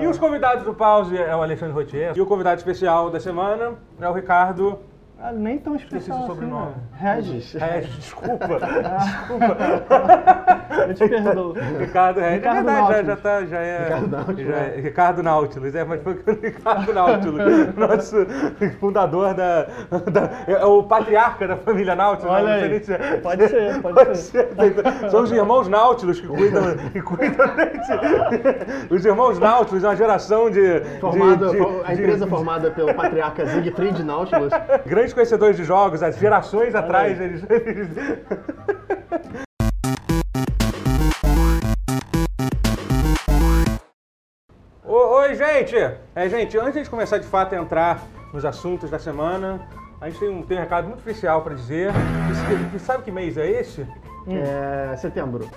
E os convidados do Pause é o Alexandre Rotier. E o convidado especial da semana é o Ricardo. Ah, nem tão Esqueci especial o assim, sobrenome. né? Regis. Regis, desculpa. Eu te perdoo. Ricardo Regis. Ricardo é verdade, já, Nautilus. já, tá, já é. Ricardo Nautilus. já é- Ricardo Nautilus, é, mas foi o Ricardo Nautilus, nosso fundador da, da- É o patriarca da família Nautilus. Olha não sei aí. se é- Pode ser, pode Pode ser. ser. São os irmãos Nautilus que cuidam, que cuidam desse- Os irmãos Nautilus é uma geração de. de- Formada, de- a de- empresa formada pelo patriarca Siegfried Nautilus. Grandes conhecedores de jogos, há gerações atrás eles. eles- Oi, gente! É, gente, antes de começar de fato a entrar nos assuntos da semana, a gente tem um, tem um recado muito especial para dizer. Esse- e sabe que mês é esse? É, setembro.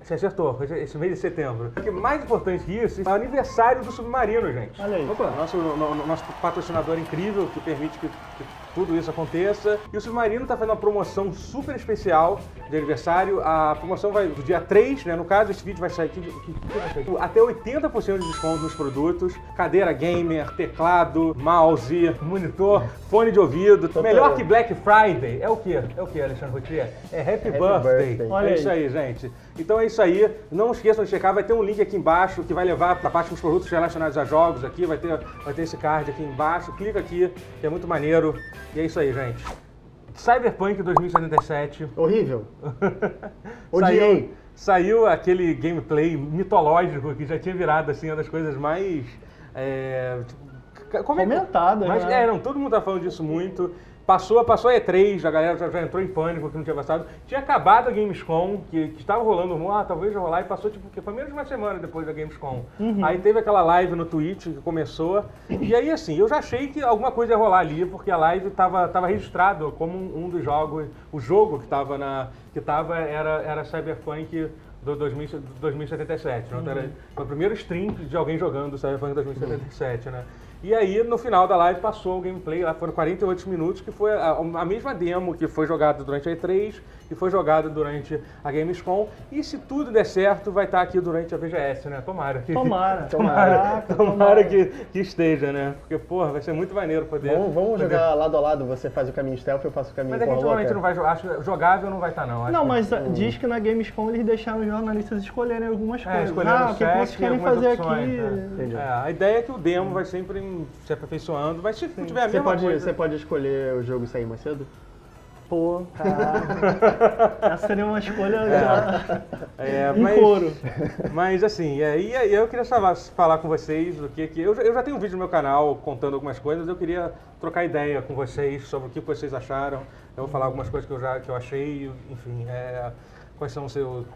Você acertou, esse mês de setembro. O que mais importante que isso é o aniversário do Submarino, gente. Olha aí. Opa, nosso, no- no- nosso patrocinador incrível que permite que, que tudo isso aconteça. E o Submarino está fazendo uma promoção super especial de aniversário. A promoção vai do dia 3, né? No caso, esse vídeo vai sair aqui. Até 80% de desconto nos produtos. Cadeira gamer, teclado, mouse, monitor, fone de ouvido. Melhor que Black Friday. É o quê? É o quê, Alexandre Rotier? É Happy, Happy Birthday. birthday. Olha é isso aí, gente. Então é isso aí. Não esqueçam de checar, vai ter um link aqui embaixo que vai levar para a parte dos produtos relacionados a jogos aqui, vai ter, vai ter esse card aqui embaixo. Clica aqui, que é muito maneiro. E é isso aí, gente. Cyberpunk 2077. Horrível. Saiu, Odiei. saiu aquele gameplay mitológico que já tinha virado assim uma das coisas mais é, tipo, como é Comentadas, Mas, né? É, não, todo mundo tá falando disso muito. Passou, passou a E3, a galera já, já entrou em pânico que não tinha passado. Tinha acabado a Gamescom, que, que estava rolando um rumor, ah, talvez já rolar, e passou tipo, que foi menos de uma semana depois da Gamescom. Uhum. Aí teve aquela live no Twitch que começou. E aí, assim, eu já achei que alguma coisa ia rolar ali, porque a live tava, tava registrado como um, um dos jogos. O jogo que tava na. que tava era, era Cyberpunk do 2000 2077. Né? Então, era, foi o primeiro stream de alguém jogando Cyberpunk 2077, né? E aí, no final da live, passou o gameplay, lá foram 48 minutos, que foi a, a mesma demo que foi jogada durante a E3, que foi jogada durante a Gamescom. E se tudo der certo, vai estar aqui durante a VGS, né? Tomara. Tomara. Tomara, Caraca, tomara que, que esteja, né? Porque, porra, vai ser muito maneiro poder. Vamos, vamos poder- jogar lado a lado. Você faz o caminho stealth, eu faço o caminho Mas a gente normalmente louca. não vai jogar. Acho que jogável não vai estar, não. Acho Não, que- mas ah, diz que na Gamescom eles deixaram os jornalistas escolherem algumas É, coisas. escolhendo ah, o que, que vocês querem fazer opções, aqui? né? É, a ideia é que o demo vai sempre em- se aperfeiçoando, mas se tiver a Você mesma pode, coisa... você pode escolher o jogo e sair mais cedo? Pô, caraca. Essa seria uma escolha já É, em mas, couro. mas assim, é, e aí eu queria falar, falar com vocês do que que... Eu, já- eu já tenho um vídeo no meu canal contando algumas coisas, eu queria trocar ideia com vocês sobre o que vocês acharam. Eu vou falar algumas coisas que eu já que eu achei, enfim, é, quais são os seus... Eu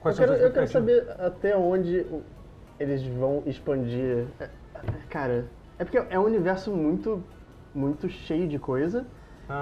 Quais são quero, eu quero saber até onde eles vão expandir. É, Cara, é porque é um universo muito, muito cheio de coisa.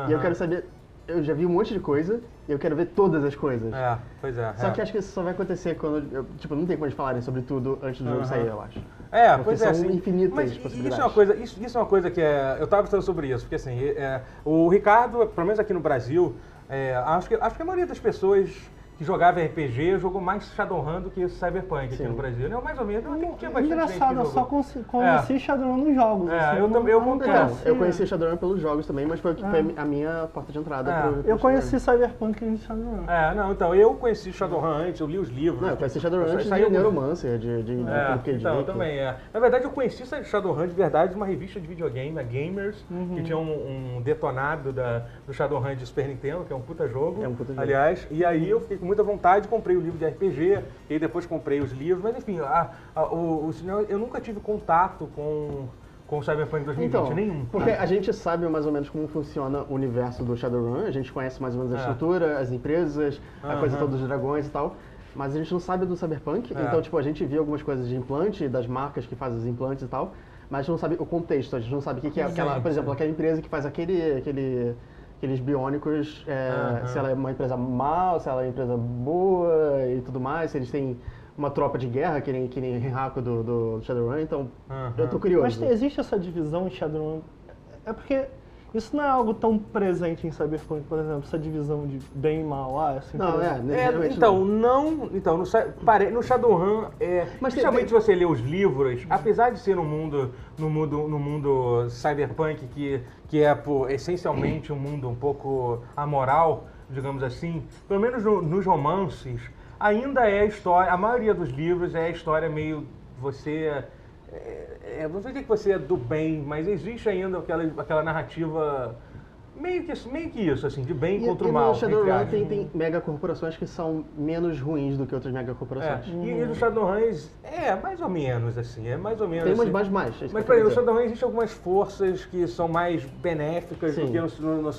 E eu quero saber. Eu já vi um monte de coisa e eu quero ver todas as coisas. É, pois é. Só é. que acho que isso só vai acontecer quando. eu- tipo, não tem como eles falarem sobre tudo antes do jogo Aham. sair, eu acho. É, Porque pois são é. assim, infinitas mas possibilidades. Isso é uma coisa, isso, isso é uma coisa que é, eu estava pensando sobre isso, porque assim, é, o Ricardo, pelo menos aqui no Brasil, é, acho, que, acho que a maioria das pessoas que jogava RPG jogou mais Shadowrun do que Cyberpunk aqui Sim. no Brasil. Não, mais ou menos, tem, tinha bastante gente Engraçado, que eu só conheci Shadowrun nos jogos. É, assim, eu não- também- eu não conhecia. eu conheci Shadowrun pelos jogos também, mas foi, foi a minha porta de entrada É. pro, pro Eu conheci Shadowrun. Cyberpunk em Shadowrun. É, não, então, eu conheci Shadowrun antes, eu li os livros. Não, eu conheci Shadowrun Eu antes saí de Neuromancer, de, de, de É, K. então, eu também é. Na verdade, eu conheci Shadowrun de verdade de uma revista de videogame, a Gamers, Uhum. que tinha um, um detonado da, do Shadowrun de Super Nintendo, que é um puta jogo. É um puta jogo. Aliás, e aí eu fiquei com muita vontade, comprei o livro de RPG, e depois comprei os livros, mas enfim, a, a- o, o eu nunca tive contato com, com o Cyberpunk 2020, Então, nenhum. porque a gente sabe mais ou menos como funciona o universo do Shadowrun, a gente conhece mais ou menos a É. estrutura, as empresas, a Aham. coisa toda dos dragões e tal, mas a gente não sabe do Cyberpunk, É. então tipo, a gente viu algumas coisas de implante, das marcas que fazem os implantes e tal, mas a gente não sabe o contexto, a gente não sabe o que, que é aquela, por exemplo, aquela empresa que faz aquele, aquele aqueles biônicos, é, se ela é uma empresa mal, se ela é uma empresa boa e tudo mais, se eles têm uma tropa de guerra, que nem, que nem Renraku do, do Shadowrun, então eu tô curioso. Mas existe essa divisão em Shadowrun? É porque Isso não é algo tão presente em Cyberpunk, por exemplo, essa divisão de bem e mal. Ah, assim, Não, é. É, então, não. Então, no, pare- no Shadowrun, é, Mas tem- principalmente se você lê os livros, apesar de ser no mundo, no mundo, no mundo cyberpunk, que, que é pô, essencialmente um mundo um pouco amoral, digamos assim, pelo menos no- nos romances, ainda é a história, a maioria dos livros é a história meio você. É, é, não sei dizer que você é do bem, mas existe ainda aquela, aquela narrativa. Meio que, meio que isso, assim, de bem E, contra e o mal. no Shadowrun tem, tem megacorporações que são menos ruins do que outras megacorporações. É, e, e no Shadowruns é mais ou menos assim, é mais ou menos Tem umas assim. mais mais. é Mas, por exemplo, no. Shadowrun existem algumas forças que são mais benéficas do Sim. que no, no, no,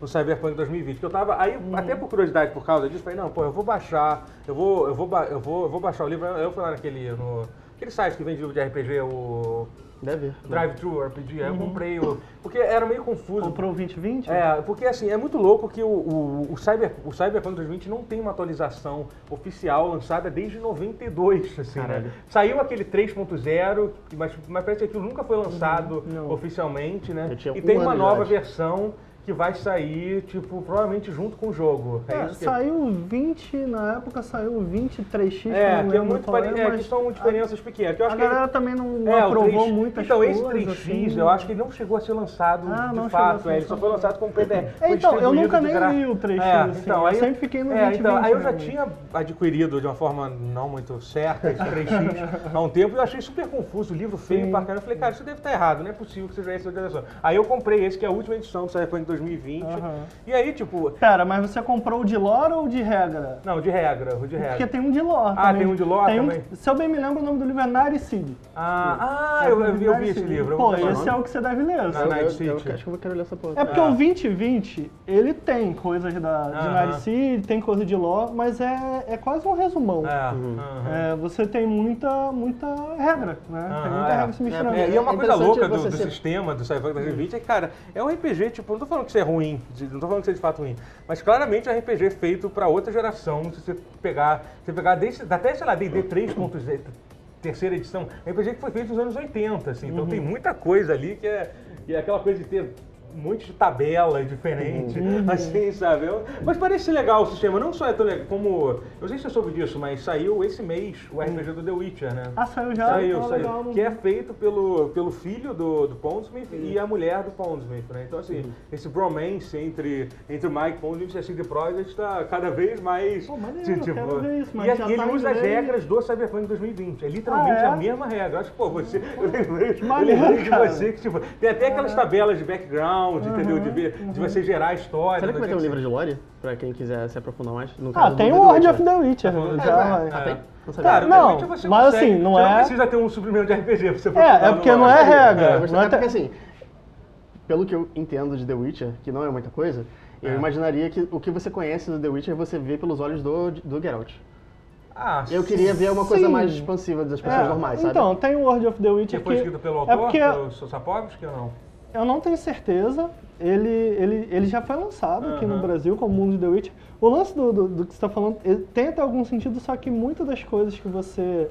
no Cyberpunk 2020. Que eu tava, aí, até por curiosidade, por causa disso, falei, não, pô, eu vou baixar, eu vou, eu vou, eu vou, eu vou baixar o livro. Eu fui lá naquele, no, aquele site que vende livro de RPG, o Deve. Uhum. Drive-Thru RPG, aí eu comprei o... Porque era meio confuso. Comprou o 2020? É, porque assim, é muito louco que o, o, o, Cyber, o Cyberpunk 2020 não tem uma atualização oficial lançada desde 92, assim, né? Saiu aquele 3.0, mas, mas parece que aquilo nunca foi lançado não. oficialmente, né? E tem uma nova versão que vai sair, tipo, provavelmente junto com o jogo. É, isso que- saiu o 20, na época saiu o 23X, que eu É, não que é muito qual pare... é, é, que são diferenças pequenas. Que eu a acho que ele- galera também não, É, aprovou 3X muitas Então, coisas. esse 3X, assim. eu acho que ele não chegou a ser lançado Ah, de fato, a é, ele só foi lançado. como PDF. É, foi então, eu distribuído nunca nem gra- li o 3X, É, assim, então, eu aí, sempre fiquei no é, 20, então, aí eu já 20, tinha adquirido de uma forma não muito certa esse 3X há um tempo e eu achei super confuso, o livro feio Sim. pra caramba. Eu falei, cara, isso deve estar errado, não é possível que seja essa a direção. Aí eu comprei esse, que é a última edição do Cyberpunk 2020. Aham. E aí, tipo, Pera, mas você comprou o de lore ou o de regra? não, de regra, o de regra. Porque tem um de lore Ah, também. tem um de lore Tem um- também? Se eu bem me lembro, o nome do livro é Naricid. Ah, ah eu, eu vi- eu vi esse livro. Pô, esse é o que você deve ler. Ah, eu, eu acho que eu quero ler essa porra. É porque Ah. o 2020, ele tem coisas da, de. Naricid, tem coisa de lore, mas é, é quase um resumão. É, Uhum. É, você tem muita, muita regra, né? tem muita é. regra se misturando. É, e é uma É coisa louca do, do ser- sistema do Cyberpunk 2020 é que, cara, é um RPG, tipo, não tô falando que isso é ruim, de- não tô falando que isso é de fato ruim, mas claramente é um RPG feito pra outra geração, se você pegar, se você pegar desde, até, sei lá, D&D 3.0, terceira edição, é um RPG que foi feito nos anos 80, assim, então tem muita coisa ali que é, que é aquela coisa de ter um monte de tabela diferente, assim, sabe? Eu- mas parece legal o sistema, não só é tão legal, como, eu sei se você soube disso, mas saiu esse mês o RPG do The Witcher, né? Ah, saiu já? Saiu, Ah, saiu. legal, Que é vi. feito pelo, pelo filho do, do Pondsmith e a mulher do Pondsmith, né? Então, assim, esse bromance entre, entre o Mike Pondsmith e a CD Projekt está cada vez mais... Pô, maneiro, quero ver isso, mas e, já e ele tá usa as regras do Cyberpunk 2020. É literalmente Ah, é? a mesma regra. Eu acho que, pô, você... Eu lembrei, eu lembrei de você que, tipo, tem até aquelas tabelas de background, entendeu? De, ver, de você gerar história. Será que vai ter um livro de lore? Pra quem quiser se aprofundar mais? No Ah, caso tem do o World of the Witcher. É, já vai. Ah, tem? Não sabia. Cara, Não, mas consegue, assim, não é- não precisa ter um suprimento de RPG pra você É, aprofundar é porque não é É, regra. é é porque assim, pelo que eu entendo de The Witcher, que não é muita coisa, eu É. imaginaria que o que você conhece do The Witcher você vê pelos olhos do, do Geralt. Ah, Eu queria ver uma coisa Sim. mais expansiva das pessoas É, normais, sabe? Então, tem o World of the Que Witcher foi que escrito pelo é autor, porque pelo Sapovski ou não? Eu não tenho certeza. Ele, ele, ele já foi lançado aqui no. Brasil como Mundo de The Witcher. O lance do, do, do que você está falando ele tem até algum sentido, só que muitas das coisas que você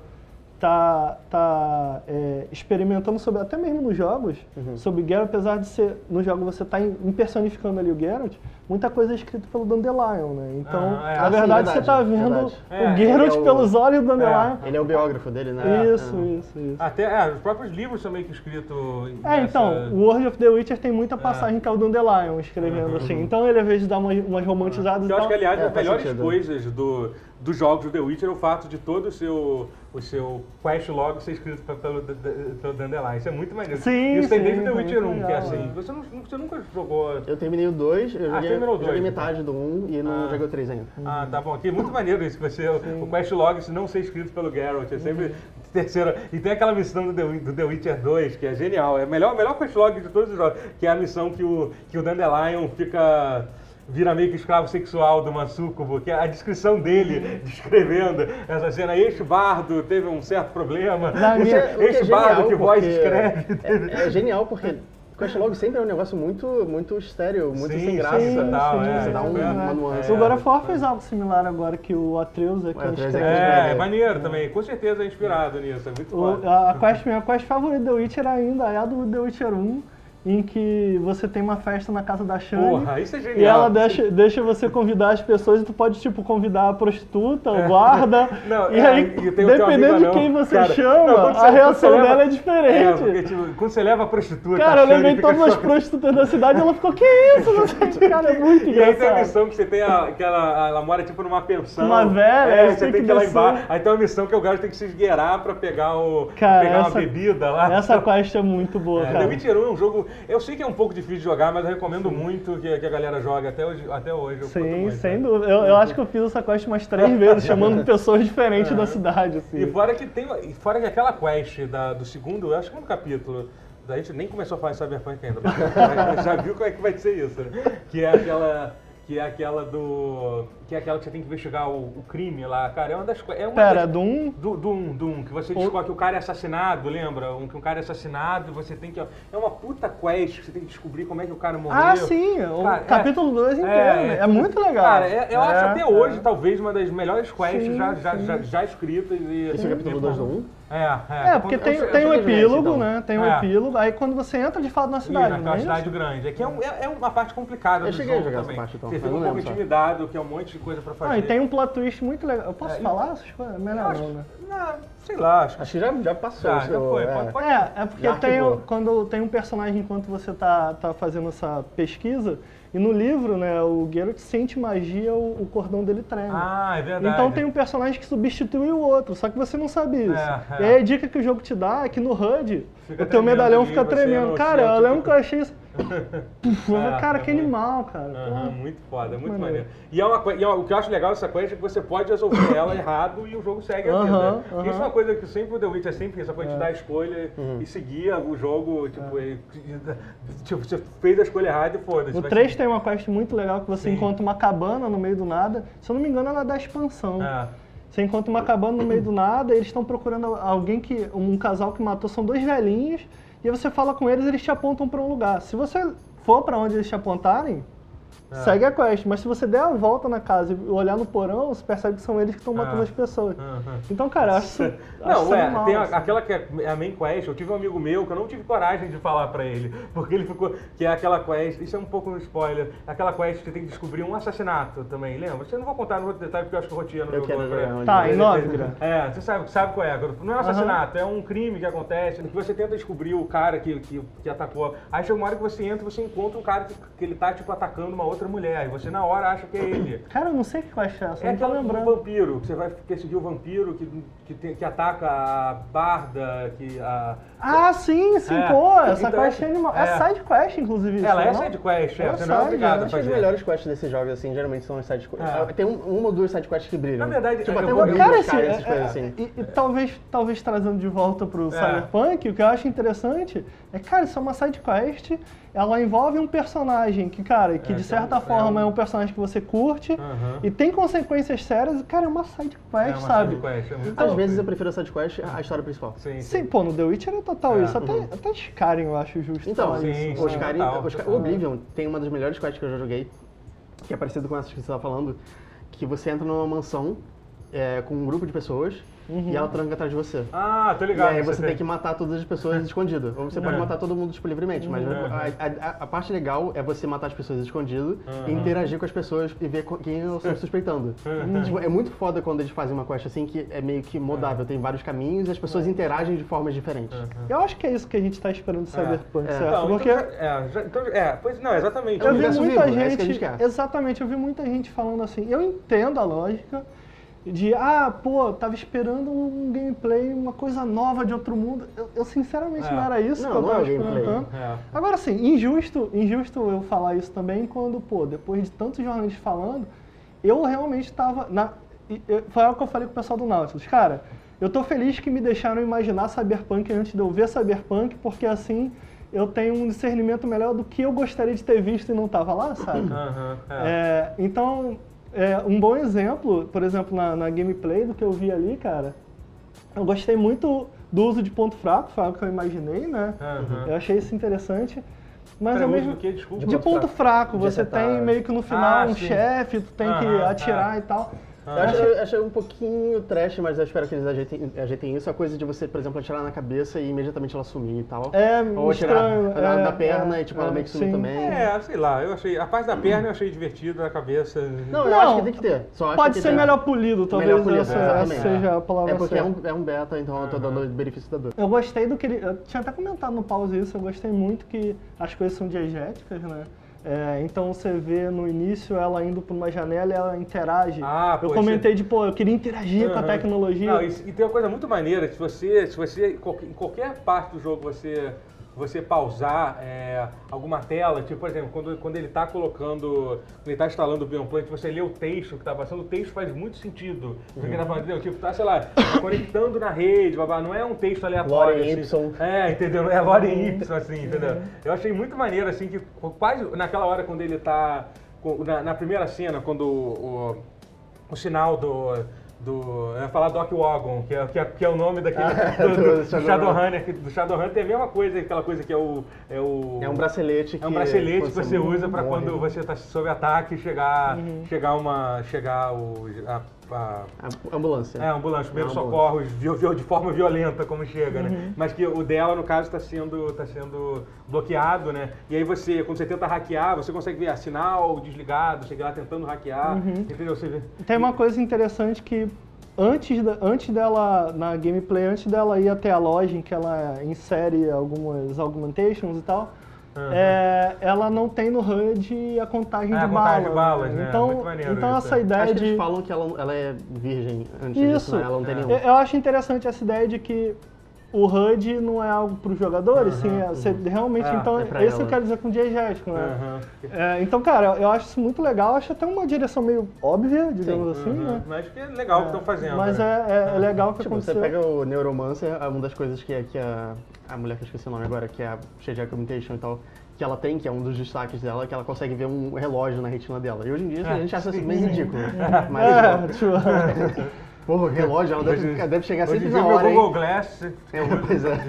tá, tá é, experimentando sobre, até mesmo nos jogos, Uhum. sobre Geralt, apesar de ser no jogo você tá impersonificando ali o Geralt, muita coisa é escrita pelo Dandelion, né? Então, Ah, é. na Ah, sim, verdade, você verdade, tá vendo verdade. É, o Geralt é o- pelos olhos do Dandelion. Ele é o biógrafo dele, né? Isso, É. isso, isso. Até é, os próprios livros são meio que escritos. É, então, o World of the Witcher tem muita passagem que é o Dandelion escrevendo, Uhum. assim. Então ele, às vezes, dá umas, umas romantizadas Eu e acho que, aliás, É, faz melhores sentido. coisas do, dos jogos do The Witcher é o fato de todo o seu, o seu quest log ser escrito pe- pelo, pelo Dandelion. Isso é muito maneiro. Sim, Isso tem sim, desde o The Witcher muito 1, que é legal, assim. é. Você, não, você nunca jogou. Eu terminei o 2, eu Ah, joguei, terminou o joguei dois, metade do 1 um, e não Ah. joguei o 3 ainda. Ah, tá bom. Aqui é muito maneiro isso, que você, o quest log se não ser escrito pelo Geralt. É sempre terceira. E tem aquela missão do The, do The Witcher 2, que é genial. É a melhor, melhor quest log de todos os jogos, que é a missão que o, que o Dandelion fica. Vira meio que escravo sexual de uma súcubo, que é a descrição dele descrevendo essa cena. Este bardo teve um certo problema. O que minha- é- o que é este bardo genial, que voz porque escreve. teve- É, é genial porque Quest Log sempre é um negócio muito, muito estéreo, muito Sim, sem graça. sim, total, é, Você dá um- é. uma nuance. O God of War fez algo similar agora que o Atreus é quem Atreus é É, é maneiro também. Com certeza é inspirado nisso. É muito O- a, a quest, minha quest favorita do The Witcher ainda é a do The Witcher 1, em que você tem uma festa na casa da Shane. Porra, isso é genial. E ela deixa, deixa você convidar as pessoas e tu pode, tipo, convidar a prostituta, o guarda. Não, e é, aí, e tem o teu amigo dependendo de quem você Cara, chama, não, você- a reação leva- dela é É, diferente. porque tipo, quando você leva a prostituta. Cara, eu a lembrei fica todas as prostitutas da cidade e ela ficou, que isso? Não sei que, cara, é muito E aí tem a engraçado. missão que você tem a, que ela, ela mora tipo numa pensão. Uma velha, é, você tem que que ir lá embaixo. Aí tem uma missão que o gajo tem que se esgueirar pra pegar, o, Cara, pegar essa- uma bebida lá. Essa quest é muito boa, É, The cara. Witcher 1 é um jogo. Eu sei que é um pouco difícil de jogar, mas eu recomendo muito que, que a galera jogue até hoje. Até hoje Sim, muito, sem né? dúvida. Eu, eu acho que eu fiz essa quest umas três vezes, chamando pessoas diferentes da cidade, E assim. fora que tem. e Fora que aquela quest da, do segundo, eu acho que é um capítulo. A gente nem começou a falar em Cyberpunk ainda, porque já viu como é que vai ser isso, né? Que é aquela. Que é aquela do. Que é aquela que você tem que investigar o, o crime lá, cara. É uma das coisas. É uma Pera, das, Doom. do, Doom, Doom, que você descobre que o cara é assassinado, lembra? Um, que um cara é assassinado e você tem que. É uma puta quest que você tem que descobrir como é que o cara morreu. Ah, sim, o Cara, é- capítulo 2 inteiro, né? É, muito legal. Cara, é- eu acho É, até é. hoje, talvez, uma das melhores quests Sim, já, já, sim. já, já escritas. E, Esse é o capítulo 2 do 1? É, é. É, porque Eu tem, eu tem sei um epílogo, então. né? Tem um É. epílogo. Aí quando você entra de fato na cidade, não naquela é cidade grande. É que é, um- é- é uma parte complicada Eu do cheguei a jogo jogar essa também. parte, então, Você fica um pouco intimidado, que é um monte de coisa pra fazer. Ah, e tem um plot twist muito legal. Eu posso É, falar essas coisas? Eu Melhor acho- não, né? não, sei lá, acho que Acho que já, já passou. já, isso, já foi. é. Pode, pode É, é porque tem, quando tem um personagem enquanto você tá, tá fazendo essa pesquisa, e no livro, né, o Geralt sente magia, o, o cordão dele treme. Ah, é verdade. Então tem um personagem que substitui o outro, só que você não sabe isso. É, é. E aí a dica que o jogo te dá é que no HUD Fica o teu medalhão fica tremendo. não- Cara, eu lembro que eu achei isso. Puf, É, falei, cara, é que muito- animal, cara. Aham, Pô. muito foda, muito maneiro. maneiro. E, é uma, e é uma- o que eu acho legal dessa quest é que você pode resolver ela errado e o jogo segue a vida. Aham, aham. Isso é uma coisa que sempre o The Witch é sempre isso, a coisa de dar a escolha e seguir o jogo, tipo, e- tipo, você fez a escolha errada e foda-se. O vai 3 seguir. tem uma quest muito legal que você Sim. encontra uma cabana no meio do nada. Se eu não me engano, ela é da expansão. É. Você encontra uma cabana no meio do nada, eles estão procurando alguém que. um casal que matou, são dois velhinhos, e você fala com eles eles te apontam para um lugar. Se você for para onde eles te apontarem, É. segue a quest. Mas se você der a volta na casa e olhar no porão, você percebe que são eles que estão matando Ah. as pessoas. Aham. Então, cara, eu acho acho Não, é, animal, tem a- assim. aquela que é a main quest, eu tive um amigo meu que eu não tive coragem de falar pra ele, porque ele ficou, que é aquela quest, isso é um pouco um spoiler, aquela quest que você tem que descobrir um assassinato também, lembra? Você não vou contar no outro detalhe porque eu acho que o Eu quero pra- jogar onde- Tá, em Novigrad. É, você sabe, sabe qual é, não é um assassinato, é um crime que acontece, que você tenta descobrir o cara que, que, que atacou, aí chega uma hora que você entra e você encontra um cara que, que ele tá, tipo, atacando uma outra mulher, e você na hora acha que é ele. Cara, eu não sei que quest é essa, É não tô aquela do lembrando. vampiro, que você vai perseguir o vampiro que, que, tem- que ataca a barda, que a... Ah, sim, sim, É. pô, essa Então, quest é animal. É, é. side quest, inclusive. isso, Ela é não? side quest, é, Ela você não é obrigado é. a Acho que as fazer. melhores quests desses jogos, assim, geralmente são as side quests. É. Tem um- uma ou duas side quests que brilham. Na verdade, tipo, eu eu- Cara, assim, essas é- coisas é- assim. e, e talvez, talvez trazendo de volta pro É. Cyberpunk, o que eu acho interessante é, cara, isso é uma side quest, ela envolve um personagem que, cara, que É, de é um- certa é forma um- é um personagem que você curte Aham. e tem consequências sérias, e, cara, é uma side É quest, uma sabe? side quest, é muito Às louco. Vezes eu prefiro a side quest à história principal. Sim, Sim, pô, no The Witcher é total É, isso. Até, até Skyrim eu acho justo Então, sim, isso. sim. o Skyrim, o Oblivion tem uma das melhores quests que eu já joguei, que é parecido com essa que você estava falando, que você entra numa mansão é, com um grupo de pessoas e ela tranca atrás de você. Ah, tô E ligado. aí você tem que matar todas as pessoas escondido. Ou você pode É. matar todo mundo tipo, livremente, mas Uhum. a, a- a parte legal é você matar as pessoas escondido e Uhum. interagir com as pessoas e ver quem elas estão suspeitando. Uhum. Tipo, é muito foda quando eles fazem uma quest assim que é meio que modável, tem vários caminhos e as pessoas interagem de formas diferentes. Eu acho que é isso que a gente tá esperando do Cyberpunk, é. certo? Então, Porque então, é, já- então, é, pois não, exatamente. É eu vi muita vivo, é isso gente, que a gente quer. exatamente, eu vi muita gente falando assim, eu entendo a lógica de, ah, pô, tava esperando um gameplay, uma coisa nova de outro mundo. Eu, eu, sinceramente É. não era isso Não, que eu não tava é gameplay. esperando. É. Agora sim, injusto, injusto eu falar isso também quando, pô, depois de tantos jornalistas falando, eu realmente tava na foi algo que eu falei com o pessoal do Nautilus. Cara, eu tô feliz que me deixaram imaginar Cyberpunk antes de eu ver Cyberpunk, porque assim eu tenho um discernimento melhor do que eu gostaria de ter visto e não tava lá, sabe? Aham, é. É, então, é, um bom exemplo, por exemplo, na, na gameplay do que eu vi ali, cara, eu gostei muito do uso de ponto fraco, foi algo que eu imaginei, né? Aham. Eu achei isso interessante. Mas Pera, mesmo? Desculpa. de ponto fraco, De você tem meio que no final Ah, um chefe, tu tem que Aham, atirar e tal. Eu achei, achei um pouquinho trash, mas eu espero que eles ajeitem, ajeitem isso. A coisa de você, por exemplo, atirar na cabeça e imediatamente ela sumir e tal. É, Ou atirar estranho. na, é, na perna é, e tipo, ela é, meio que sumir também. É, sei lá, eu achei. A parte da perna eu achei divertida, a cabeça. Não, eu Não, acho que tem que ter. Só acho Pode que ser melhor polido, talvez Melhor polido, essa, seja a palavra É porque é um, é um beta, então eu tô dando benefício da dúvida. Eu gostei do que ele. Eu tinha até comentado no pause isso, eu gostei muito que as coisas são diegéticas, né? É, então você vê no início ela indo por uma janela e ela interage. Ah, eu comentei de, pô, eu queria interagir com a tecnologia. Não, e, e tem uma coisa muito maneira, se você, se você, em qualquer parte do jogo você, você pausar é, alguma tela, tipo, por exemplo, quando, quando ele está colocando, quando ele está instalando o Beyond você lê o texto que está passando, o texto faz muito sentido. O que ele tá falando, entendeu? Tipo, tá, sei lá, conectando na rede, babá, não é um texto aleatório. Lore assim. Y. É, entendeu? É Lore Y, assim, entendeu? Eu achei muito maneiro, assim, que quase naquela hora quando ele tá. Na, na primeira cena, quando o, o, o sinal do. Do, eu ia falar Doc Wagon, que é, que, é, que é o nome daquele. Ah, do, do do, do Shadowrun. Shadowrunner. que- Do Shadowrunner tem a mesma coisa, aquela coisa que é o. É, o, É um bracelete que é um bracelete que você usa para quando você está sob ataque chegar, Uhum. chegar uma. chegar o. A, a- A ambulância. é, a ambulância, primeiros socorros, de forma violenta como chega, Uhum. né? Mas que o dela, no caso, está sendo, tá sendo bloqueado, né? E aí você, quando você tenta hackear, você consegue ver a sinal desligado, você lá tentando hackear, Uhum. entendeu? Você vê. Tem uma coisa interessante que antes, da- antes dela, na gameplay, antes dela ir até a loja em que ela insere algumas augmentations e tal, Uhum. é, ela não tem no HUD a contagem Ah, de a balas. contagem de balas, né? Então, Muito maneiro então isso, essa é. ideia Acho que de... eles falam que ela, ela é virgem antes disso, Isso. né? Ela não tem É. nenhum. Eu, eu acho interessante essa ideia de que o HUD não é algo para os jogadores, Aham, sim, é, você realmente, É, então, é é isso que eu ela. quero dizer com diegético, né? Aham. É, então, cara, eu acho isso muito legal, acho até uma direção meio óbvia, digamos assim, Uhum. né? Mas que é legal o que estão fazendo. Mas né? é, é, é legal que Tipo, você aconteceu. pega o Neuromancer, é uma das coisas que, que a, a mulher que eu esqueci o nome agora, que é a cheia de augmentation e tal, que ela tem, que é um dos destaques dela, que ela consegue ver um relógio na retina dela. E hoje em dia a gente acha isso meio ridículo, né? Mas, É, tipo, porra, o relógio, ela deve, Hoje- deve chegar sempre em na meu hora, Google hein? Glass. É, pois é.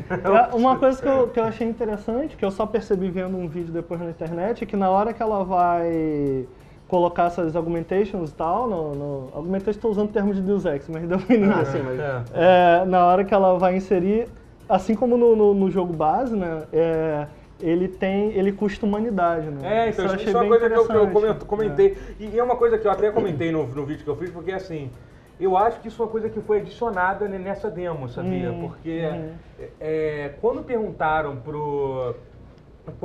uma coisa que eu, que eu achei interessante, que eu só percebi vendo um vídeo depois na internet, é que na hora que ela vai colocar essas augmentations e tal, no, no augmentation estou usando termos de Deus Ex, mas deu entender. Ah, sim, mas... É. É, na hora que ela vai inserir, assim como no, no, no jogo base, né? é, ele tem, ele custa humanidade, né? É, então eu isso, achei isso é uma bem coisa que eu, que eu comentei. E é uma coisa que eu até comentei no, no vídeo que eu fiz, porque assim, eu acho que isso é uma coisa que foi adicionada nessa demo, sabia? Hum, porque uhum. é, quando perguntaram pro.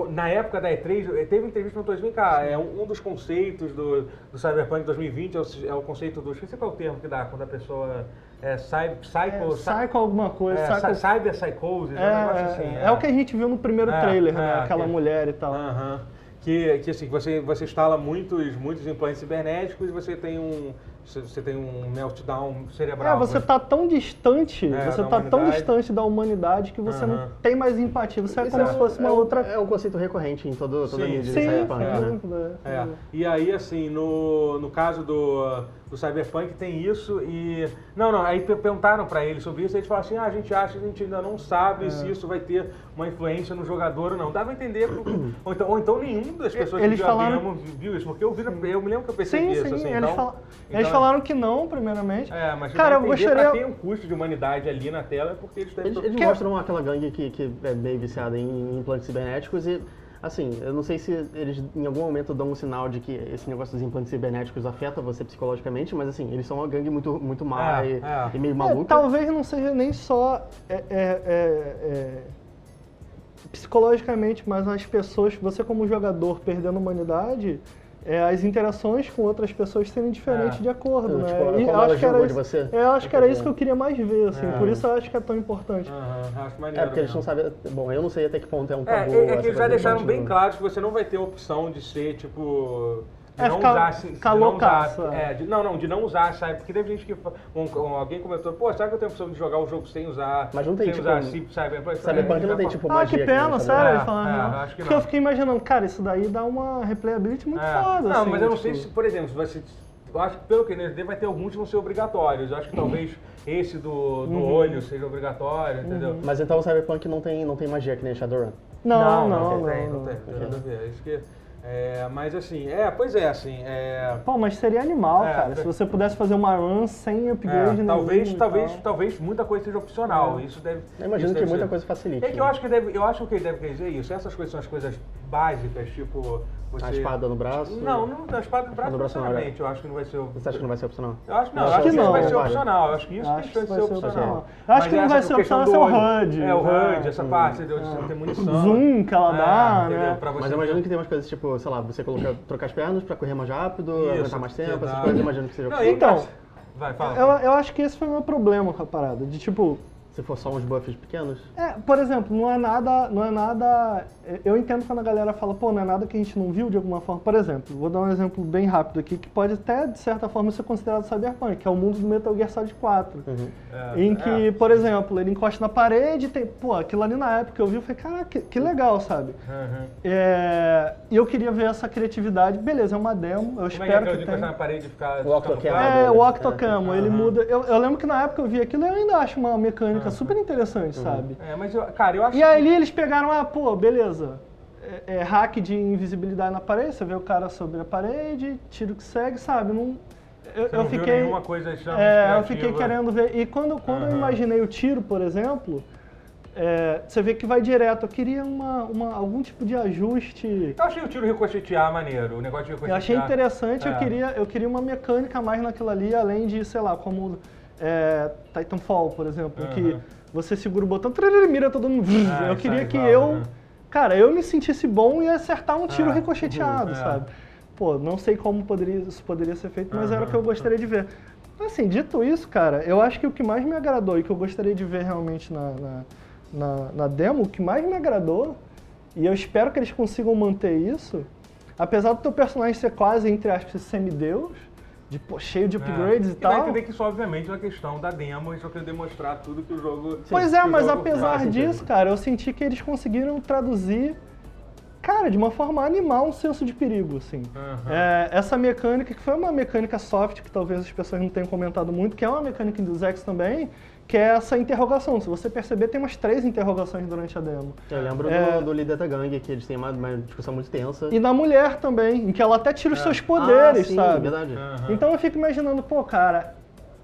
Na época da E3, teve entrevista no 2000, vem cá, é um, um dos conceitos do, do Cyberpunk 2020 é o, é o conceito do. Esqueci qual é o termo que dá quando a pessoa é cyber, psycho, É, psycho alguma coisa, é, psycho- cy- cyber psychosis, é, é, um negócio é, assim. é o que a gente viu no primeiro É, trailer, é, né? Aquela que- mulher e tal. Aham. Que, que assim, você, você instala muitos, muitos implantes cibernéticos e você tem um. Você você tem um meltdown cerebral. É, você tá tão distante, É, você da tá tão humanidade. distante da humanidade que você não Aham. tem mais empatia. Você é como é, se fosse uma é outra. É um conceito recorrente em todo, toda a Sim, mídia Sim, é. né? né? É. E aí, assim, no, no caso do, do Cyberpunk tem isso e... Não, não, aí per- perguntaram pra ele sobre isso, e eles falaram assim, ah, a gente acha, a gente ainda não sabe É. se isso vai ter uma influência no jogador ou não. Dava a entender, pro- ou, então, ou então nenhum das pessoas Eles que falaram- demo viu isso, porque eu, vi, eu me lembro que eu percebi Sim, isso, sim, assim, eles, então... fala- então eles é- falaram que não, primeiramente. É, mas Cara, eu gostaria- pra ter um custo de humanidade ali na tela é porque eles devem... Eles, eles Que- mostram aquela gangue que, que é meio viciada em implantes cibernéticos e, assim, eu não sei se eles em algum momento dão um sinal de que esse negócio dos implantes cibernéticos afeta você psicologicamente, mas assim, eles são uma gangue muito, muito má É, e, é. e meio É, maluca. talvez não seja nem só é, é, é, é, psicologicamente, mas as pessoas, você como jogador perdendo humanidade, é, as interações com outras pessoas serem diferentes É. de acordo, Tipo, né? como E acho que era isso, você. é, eu acho que era isso que É. eu queria mais ver, assim, É. por isso eu acho que é tão importante. Aham, acho maneiro É, porque eles não sabem. Bom, eu não sei até que ponto é um É, tabu. é, é que eles já deixaram bem claro que você não vai ter a opção de ser, tipo... De É, não ficar- usar, assim, de ficar não usar, é. é, de- não, não, de não usar, sabe? Porque teve gente que, um- um- alguém comentou, pô, será que eu tenho a opção de jogar o jogo sem usar, Mas não tem, sem tipo, usar, um- assim, sabe? Cyberpunk não tem, tipo, Ah, magia que que pena, o sério, Cyberpunk. eles falaram. É, não. acho que Porque não. eu fiquei imaginando, cara, isso daí dá uma replayability muito É. foda, Não, assim, mas eu não tipo, sei se, por exemplo, se você. Eu acho que pelo que ele vai ter alguns que vão ser obrigatórios. Eu acho que talvez esse do, do Uhum. olho seja obrigatório, entendeu? Mas então o Cyberpunk não tem, não tem magia que nem Shadowrun. Não, não, não. não tem, não não. tem, não tem nada a ver. É Isso que, É, mas assim, é, pois é, assim, é, Pô, mas seria animal, É, cara. é. Se você pudesse fazer uma run sem é, upgrade nenhum talvez, e talvez, tal. talvez muita coisa seja opcional. Isso deve. Eu imagino que muita ser. coisa facilite. É que eu acho que deve, eu acho que ele deve querer dizer isso. Essas coisas são as coisas básicas, tipo você A espada no braço. Não, não, a espada no braço, no braço não, necessariamente. Eu acho que não vai ser. o- Você acha que não vai ser opcional? Eu acho, não, Eu acho acho que que isso não, vai ser vale. opcional. Eu acho que isso Acho que vai ser opcional. opcional. Eu acho Mas que não vai ser opcional ser o HUD, É, o? HUD, essa parte de você ter munição. Zoom que ela dá, É, entendeu? né? Mas eu imagino que tem umas coisas tipo, sei lá, você colocar, trocar as pernas pra correr mais rápido, aguentar mais tempo, essas coisas, eu imagino que seja opcional. Então, Vai, fala. Eu, eu acho que esse foi o meu problema com a parada. De tipo, Se for só uns buffs pequenos. É, por exemplo, não é nada, não é nada. Eu entendo quando a galera fala, pô, não é nada que a gente não viu de alguma forma. Por exemplo, vou dar um exemplo bem rápido aqui, que pode até, de certa forma, ser considerado cyberpunk, que é o mundo do Metal Gear Solid 4. É, Em que, é. por exemplo, ele encosta na parede, tem. Pô, aquilo ali na época eu vi, eu falei, caraca, que, que legal, sabe? Uhum. É, E eu queria ver essa criatividade. Beleza, é uma demo, eu Como é que é espero aquela que de encostar tenha. na parede e ficar... O Octocam. É, o Octocamo, ele Aham. muda. Eu, eu lembro que na época eu vi aquilo e eu ainda acho uma mecânica super interessante, sabe? É, mas, eu, cara, eu acho E que... aí eles pegaram, ah, pô, beleza. É, é hack de invisibilidade na parede, você vê o cara sobre a parede, tiro que segue, sabe? Não, eu, eu não viu fiquei. nenhuma coisa É, eu fiquei querendo ver. E quando, quando eu Aham. imaginei o tiro, por exemplo, é, você vê que vai direto. Eu queria uma, uma- algum tipo de ajuste. Eu achei o tiro ricochetear maneiro, o negócio de ricochetear. Eu achei interessante, eu, É. queria, eu queria uma mecânica mais naquilo ali, além de, sei lá, como é, Titanfall, por exemplo, que Aham. você segura o botão, trrr, mira todo mundo. Ah, eu queria que igual, eu, né? cara, eu me sentisse bom e acertar um tiro É. ricocheteado, Uhum, é. sabe? Pô, não sei como poderia, isso poderia ser feito, mas era o que eu gostaria de ver. Assim, dito isso, cara, eu acho que o que mais me agradou e que eu gostaria de ver realmente na, na, na, na demo, o que mais me agradou, e eu espero que eles consigam manter isso, apesar do teu personagem ser quase, entre aspas, semideus, de, pô, cheio de upgrades É. e a tal. entender que isso, obviamente, é uma questão da demo, eles só querem demonstrar tudo que o jogo... Pois é, mas apesar faz. disso, cara, eu senti que eles conseguiram traduzir, cara, de uma forma animal um senso de perigo, assim. Aham. É, essa mecânica, que foi uma mecânica soft, que talvez as pessoas não tenham comentado muito, que é uma mecânica dos X também, que é essa interrogação. Se você perceber, tem umas três interrogações durante a demo. Eu lembro É. do, do líder da gangue, que eles têm uma, uma discussão muito tensa. E na mulher também, em que ela até tira os É. seus poderes, ah, sim, sabe? verdade. Aham. Então eu fico imaginando, pô, cara,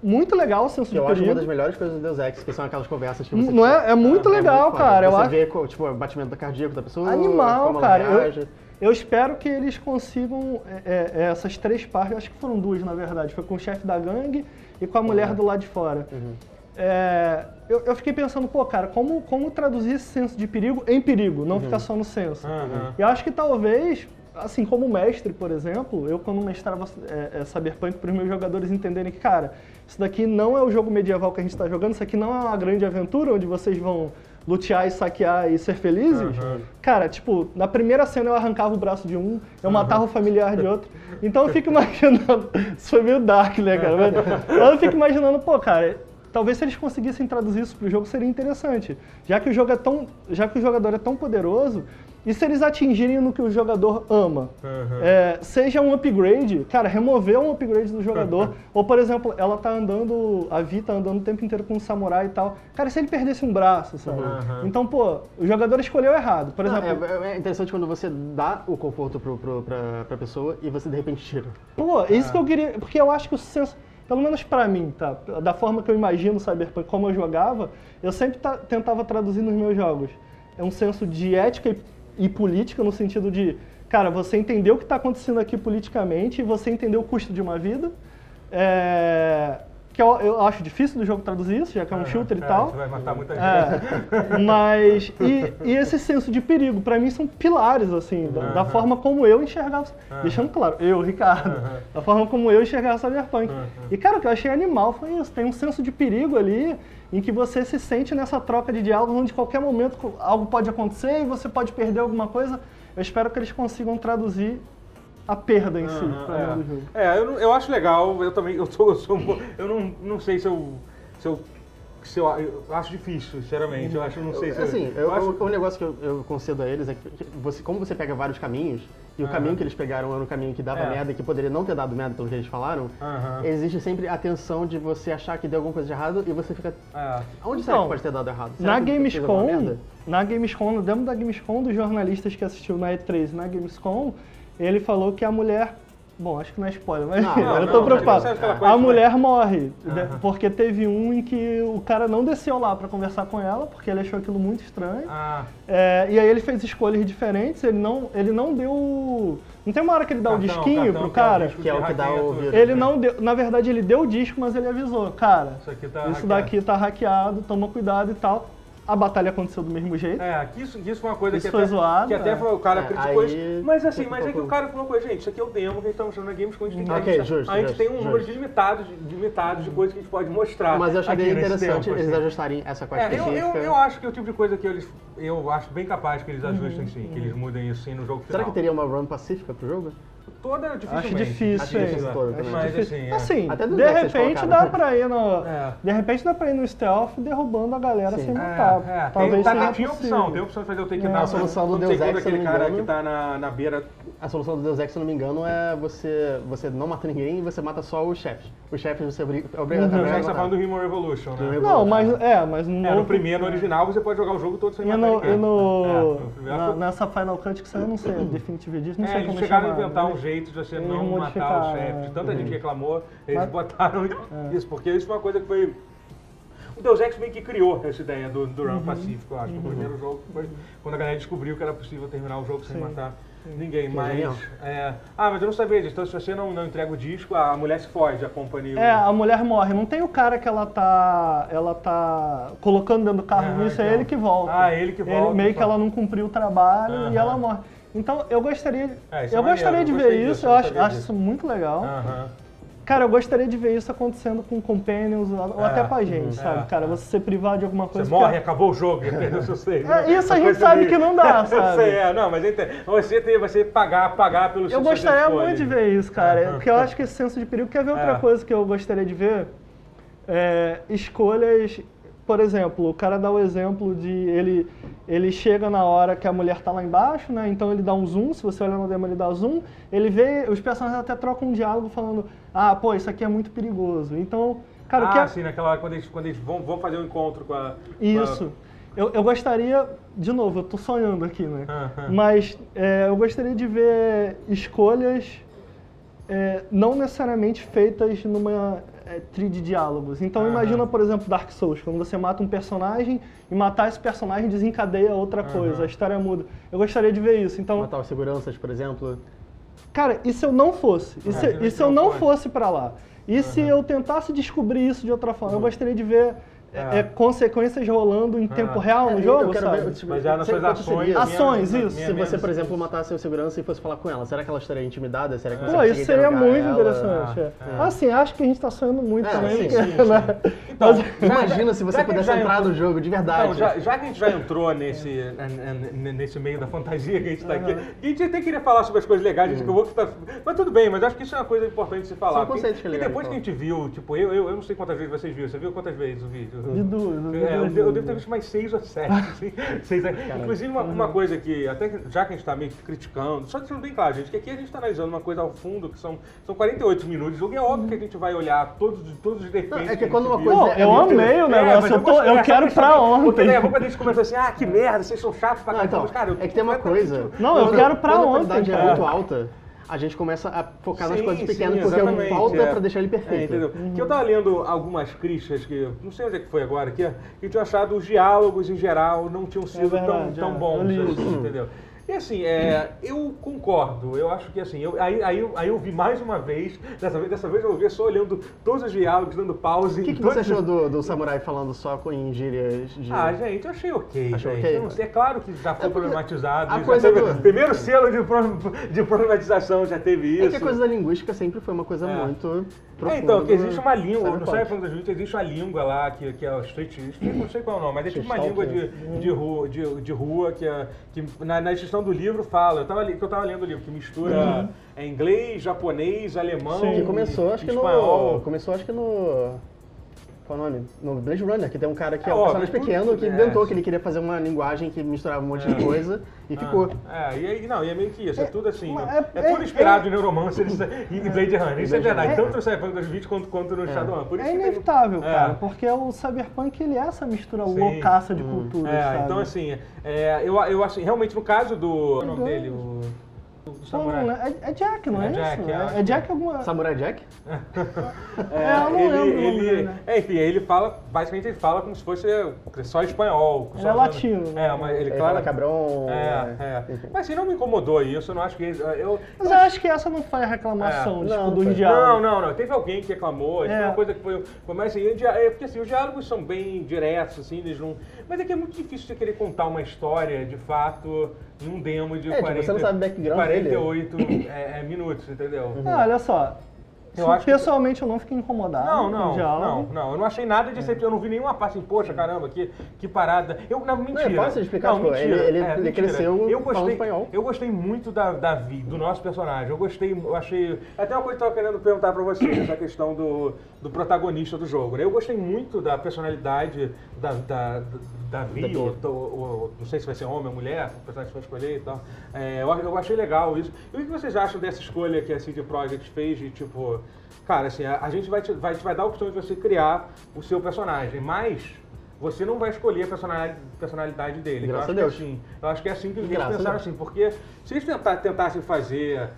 muito legal o senso Que de eu acho uma perigo. das melhores coisas do Deus Ex, que são aquelas conversas que você... Não é? É muito É legal, muito foda. cara. Eu Você acho vê, tipo, o batimento cardíaco da pessoa, animal, como cara. Eu, eu espero que eles consigam é, é, essas três partes, acho que foram duas, na verdade. Foi com o chefe da gangue e com a mulher do lado de fora. Uhum. É, eu, eu fiquei pensando, pô, cara, como, como traduzir esse senso de perigo em perigo, Uhum. não ficar só no senso. Aham. Eu acho que talvez, assim, como mestre, por exemplo, eu quando mestrava é, é, Cyberpunk para os meus jogadores entenderem que, cara, isso daqui não é o jogo medieval que a gente está jogando, isso aqui não é uma grande aventura onde vocês vão lutear e saquear e ser felizes. Aham. Cara, tipo, na primeira cena eu arrancava o braço de um, eu matava o familiar de outro. Então eu fico imaginando, isso foi meio dark, né, cara? Mas eu fico imaginando, pô, cara, talvez se eles conseguissem traduzir isso pro jogo seria interessante. Já que o jogo é tão, já que o jogador é tão poderoso, e se eles atingirem no que o jogador ama? Aham. É, seja um upgrade, cara, remover um upgrade do jogador. Ou, por exemplo, ela tá andando, a Vi tá andando o tempo inteiro com um samurai e tal. Cara, se ele perdesse um braço, sabe? Aham. Então, pô, o jogador escolheu errado. Por Não, exemplo, é, é interessante quando você dá o conforto pro, pro, pra, pra pessoa e você de repente tira. pô, isso que eu queria. Porque eu acho que o senso. Pelo menos pra mim, tá? Da forma que eu imagino Cyberpunk, como eu jogava, eu sempre ta- tentava traduzir nos meus jogos. É um senso de ética e, e política, no sentido de, cara, você entendeu o que está acontecendo aqui politicamente e você entendeu o custo de uma vida. É, que eu, eu acho difícil do jogo traduzir isso, já que é um shooter e É, tal. Você vai matar muita gente. É, mas. E, e esse senso de perigo, pra mim, são pilares, assim, da, da forma como eu enxergava. Deixando claro, eu, Ricardo, da forma como eu enxergava Cyberpunk. E, cara, o que eu achei animal foi isso: tem um senso de perigo ali, em que você se sente nessa troca de diálogo, onde qualquer momento algo pode acontecer e você pode perder alguma coisa. Eu espero que eles consigam traduzir a perda em si pra é. mim do jogo. É, eu, não- eu acho legal, eu também, eu sou, eu sou um pouco- eu não, não sei se eu, se eu, se eu, eu acho difícil, sinceramente, eu acho, não sei se eu- assim, eu eu, acho- o, o negócio que eu, eu concedo a eles é que você, como você pega vários caminhos, e o caminho que eles pegaram era um caminho que dava É. merda e que poderia não ter dado merda pelo que eles falaram, existe sempre a tensão de você achar que deu alguma coisa de errado e você fica. É. Onde será Então, que pode ter dado errado? Será Na Gamescom, na Gamescom, no demo da Gamescom, dos jornalistas que assistiu na E3 na Gamescom, ele falou que a mulher. Bom, acho que não é spoiler, mas Não, eu tô não, preocupado. mas aquela coisa A mulher morre, Aham. porque teve um em que o cara não desceu lá pra conversar com ela, porque ele achou aquilo muito estranho. Ah, É, e aí ele fez escolhas diferentes, ele não, ele não deu. Não tem uma hora que ele dá o cartão, disquinho cartão, pro é o cara? disco Que é o que dá o vírus. Ele não deu. Na verdade, ele deu o disco, mas ele avisou, cara, Isso aqui tá isso hackeado. daqui tá hackeado, toma cuidado e tal. A batalha aconteceu do mesmo jeito. É, que isso, que isso foi uma coisa Isso que foi até, zoado, que até é. foi- o cara É, criticou aí isso. Mas assim, mas um é que o cara falou com a gente, isso aqui é o demo que a gente tá mostrando na Gamescom, a gente tem, Ok, a gente, justo, a gente justo, tem um número justo. de limitados, de de coisas que a gente pode mostrar. Mas eu nesse interessante tempo, eles assim. ajustarem essa parte É, eu, eu, eu acho que é o tipo de coisa que eles. Eu acho bem capaz que eles ajustem sim, que eles mudem isso sim no jogo final. Será que teria uma run pacífica pro jogo? Toda Acho dificilmente. difícil, Acho difícil toda Acho também. Mas difícil. assim, é. Assim, de repente dá pra ir no. É. De repente dá pra ir no stealth derrubando a galera Sim. sem É, matar. é, Talvez tem, tá, possível. opção, tem a opção de fazer o take É. down. A solução do Deus Ex, aquele cara que tá na, na beira. A solução do Deus Ex, se eu não me engano, é você, você não mata ninguém e você mata só os chefes. Os chefes você é obrigado Uhum. A que você tá falando do Human Revolution, né? Não, mas é, mas no, É, no primeiro, no original, você pode jogar o jogo todo sem matar no, ninguém. e no, É, no primeiro na- nessa Final Cut que saiu, eu não sei, Definitive Edition, não É, sei eles como chegaram chamar, a inventar né? um jeito de você não matar o modificaram, chefe. é. De tanta gente que reclamou, eles Mas- botaram isso, porque isso foi uma coisa que foi. O Deus Ex meio que criou essa ideia do, do Uhum. Run Pacífico, eu acho. O primeiro jogo foi quando a galera descobriu que era possível terminar o jogo sem Sim. matar ninguém. Genial. é, ah, mas eu não sabia disso. Então, se você não, não entrega o disco, a mulher se foge, a companhia. É, a mulher morre. Não tem o cara que ela tá. Ela tá colocando dentro do carro Ah, isso, é então. ele que volta. Ah, ele que volta, meio que então. ela não cumpriu o trabalho e ela morre. Então eu gostaria. É, isso é eu maneiro, gostaria de eu ver gostei disso, isso, eu acho, acho isso muito legal. Aham. Cara, eu gostaria de ver isso acontecendo com companions ou É, até com a gente, uhum, sabe? é, cara, é. você ser privado de alguma Você coisa. morre, que- acabou o jogo, perdeu seu save. É, isso a gente sabe que não dá, Eu sabe? sei, é, não, mas. Você tem, você pagar, pagar pelo Eu gostaria muito de ver isso, cara. Porque eu acho que esse senso de perigo. Quer ver outra É. coisa que eu gostaria de ver? É, escolhas. Por exemplo, o cara dá o exemplo de ele, ele chega na hora que a mulher tá lá embaixo, né? Então ele dá um zoom, se você olhar no demo ele dá zoom, ele vê, os personagens até trocam um diálogo falando, ah, pô, isso aqui é muito perigoso. Então, cara, o que ah, é, sim, naquela hora quando eles, quando eles vão, vão fazer um encontro com a. com a- Isso. Eu, eu gostaria, de novo, eu tô sonhando aqui, né? Mas é, eu gostaria de ver escolhas é, não necessariamente feitas numa é, trilha de diálogos. Então Aham. imagina, por exemplo, Dark Souls, quando você mata um personagem e matar esse personagem desencadeia outra coisa, a história muda. Eu gostaria de ver isso. Então, Matar os seguranças, por exemplo. cara, e se eu não fosse? E se, Ah, e se eu não fosse. fosse pra lá? E se eu tentasse descobrir isso de outra forma? Eu gostaria de ver é, É. é, consequências rolando em tempo real no É, jogo, eu quero sabe? ver, tipo, Mas já nas suas ações. seria. Ações, minha- isso. minha Se você, por exemplo, matasse o segurança e fosse falar com ela, será que ela estaria intimidada? Será que você Pô, isso seria muito ela? interessante. é. Ah, Assim, acho que a gente tá sonhando muito É, também. sim, porque, sim, sim. né? Então, Mas- Imagina se você pudesse entrar entrou- no jogo de verdade. Então, já, já que a gente já entrou nesse, n- n- nesse meio da fantasia que a gente está aqui, a gente até queria falar sobre as coisas legais, que eu vou tá- mas tudo bem, mas acho que isso é uma coisa importante de se falar. São conceitos que é legal depois de que a gente viu, tipo, eu, eu, eu não sei quantas vezes vocês viram, você viu quantas vezes o vídeo? De duas, de É, eu, eu devo ter visto mais seis ou sete. assim, seis, Inclusive, uma, uma coisa que, até que- já que a gente está meio que criticando, só deixando bem claro, gente, que aqui a gente está analisando uma coisa ao fundo, que são, são 48 minutos de jogo, e é óbvio que a gente vai olhar todos, todos os defeitos. Não, é que quando uma coisa Não, é eu amei o É, negócio, mas eu, tô- eu é, quero pra ontem. É, quando a gente começa assim, ah, que merda, vocês são chatos pra Não, caramba. então, cara, eu é que tem uma coisa. Não, eu quero pra ontem, a qualidade cara. é muito alta, a gente começa a focar nas Sim, coisas sim, pequenas, porque exatamente, falta é. pra deixar ele É, perfeito. entendeu? Que eu tava lendo algumas críticas que, não sei onde é que foi agora, que, que eu tinha achado os diálogos em geral não tinham sido verdade, tão, tão é. bons, assim, entendeu? E assim, é, eu concordo, eu acho que assim, eu, aí, aí, eu, aí eu vi mais uma vez, dessa vez, dessa vez eu vi só olhando todos os diálogos, dando pause. O que, que você todos achou do, do samurai falando só com gírias de. Ah, gente, eu achei ok, Achou gente. ok? Eu não é claro que já foi É porque problematizado. a coisa teve- do- Primeiro selo de, pro- de problematização já teve isso. é que a coisa da linguística sempre foi uma coisa É. muito profunda. É, então, que do existe uma língua, no Cyberpunk. Cyberpunk 2020 existe uma língua lá, que, que é o Street, não sei qual é o nome, mas é tipo uma língua de, de, rua, de, de rua que, é, que na, na descrição do livro fala, eu tava, que eu tava lendo o livro, que mistura é, inglês, japonês, alemão, Sim. Que começou, acho que espanhol. no. Começou, acho que no. Qual o nome? No Blade Runner, que tem um cara que é É, um personagem pequeno que é, inventou sim. que ele queria fazer uma linguagem que misturava um monte É. de coisa e Ah, ficou. É, e aí, não, e é meio que isso, é, tudo assim, mas é, é- tudo é- inspirado em Neuromancer e Blade Runner, isso é verdade, tanto no Cyberpunk 2020 quanto, quanto no Shadowrun, por isso É que tem- inevitável, É. cara, porque o Cyberpunk ele é essa mistura Sim. loucaça de cultura, É, sabe? então assim, é, eu, eu assim, realmente no caso do. É o nome dele? O, do Pô, não, samurai. é, é Jack, não é, É Jack, isso? é, acho É, Jack alguma... Samurai Jack? É, eu não ele, lembro ele, dele, né? é, enfim, ele fala, basicamente ele fala como se fosse só espanhol. Ele só é latino, né? É, mas ele, Ele claro, fala cabrão. É, é. Mas assim, não me incomodou isso, eu não acho que. Eu, Mas eu acho que essa não foi a reclamação, É. tipo, Não, dos foi. diálogos. Não, não, não. Teve alguém que reclamou, É. foi uma coisa que foi. mais assim, é, porque assim, os diálogos são bem diretos, assim, eles não. Mas é que é muito difícil você querer contar uma história, de fato, num demo de É, tipo, 40, você não sabe o background 48 é, é, minutos, entendeu? Ah, olha só. Eu acho que- pessoalmente eu não fiquei incomodado Não, não, diálogo. não, não. Eu não achei nada de excepcional. Eu não vi nenhuma parte assim, poxa, caramba, que, que parada. Eu, não, mentira. Não, é fácil de explicar, Não, tipo, mentira. ele- ele- É, ele mentira. cresceu eu gostei, espanhol. Eu gostei muito da, da Vi, do nosso personagem. Eu gostei, eu achei. Até uma coisa que eu tava querendo perguntar pra vocês, essa questão do, do protagonista do jogo. né? Eu gostei muito da personalidade da, da, da Da Vi. ou, ou- ou- não sei se vai ser homem ou mulher, o personagem que vai escolher e tal. É, eu, eu achei legal isso. E o que vocês acham dessa escolha que a CD Projekt fez de tipo. Cara, assim, a, a gente vai te, vai te vai dar a opção de você criar o seu personagem, mas você não vai escolher a personalidade, dele. Graças eu a acho Deus. Que é assim. Eu acho que é assim que eles a pensaram Deus. assim, porque se eles tentassem fazer.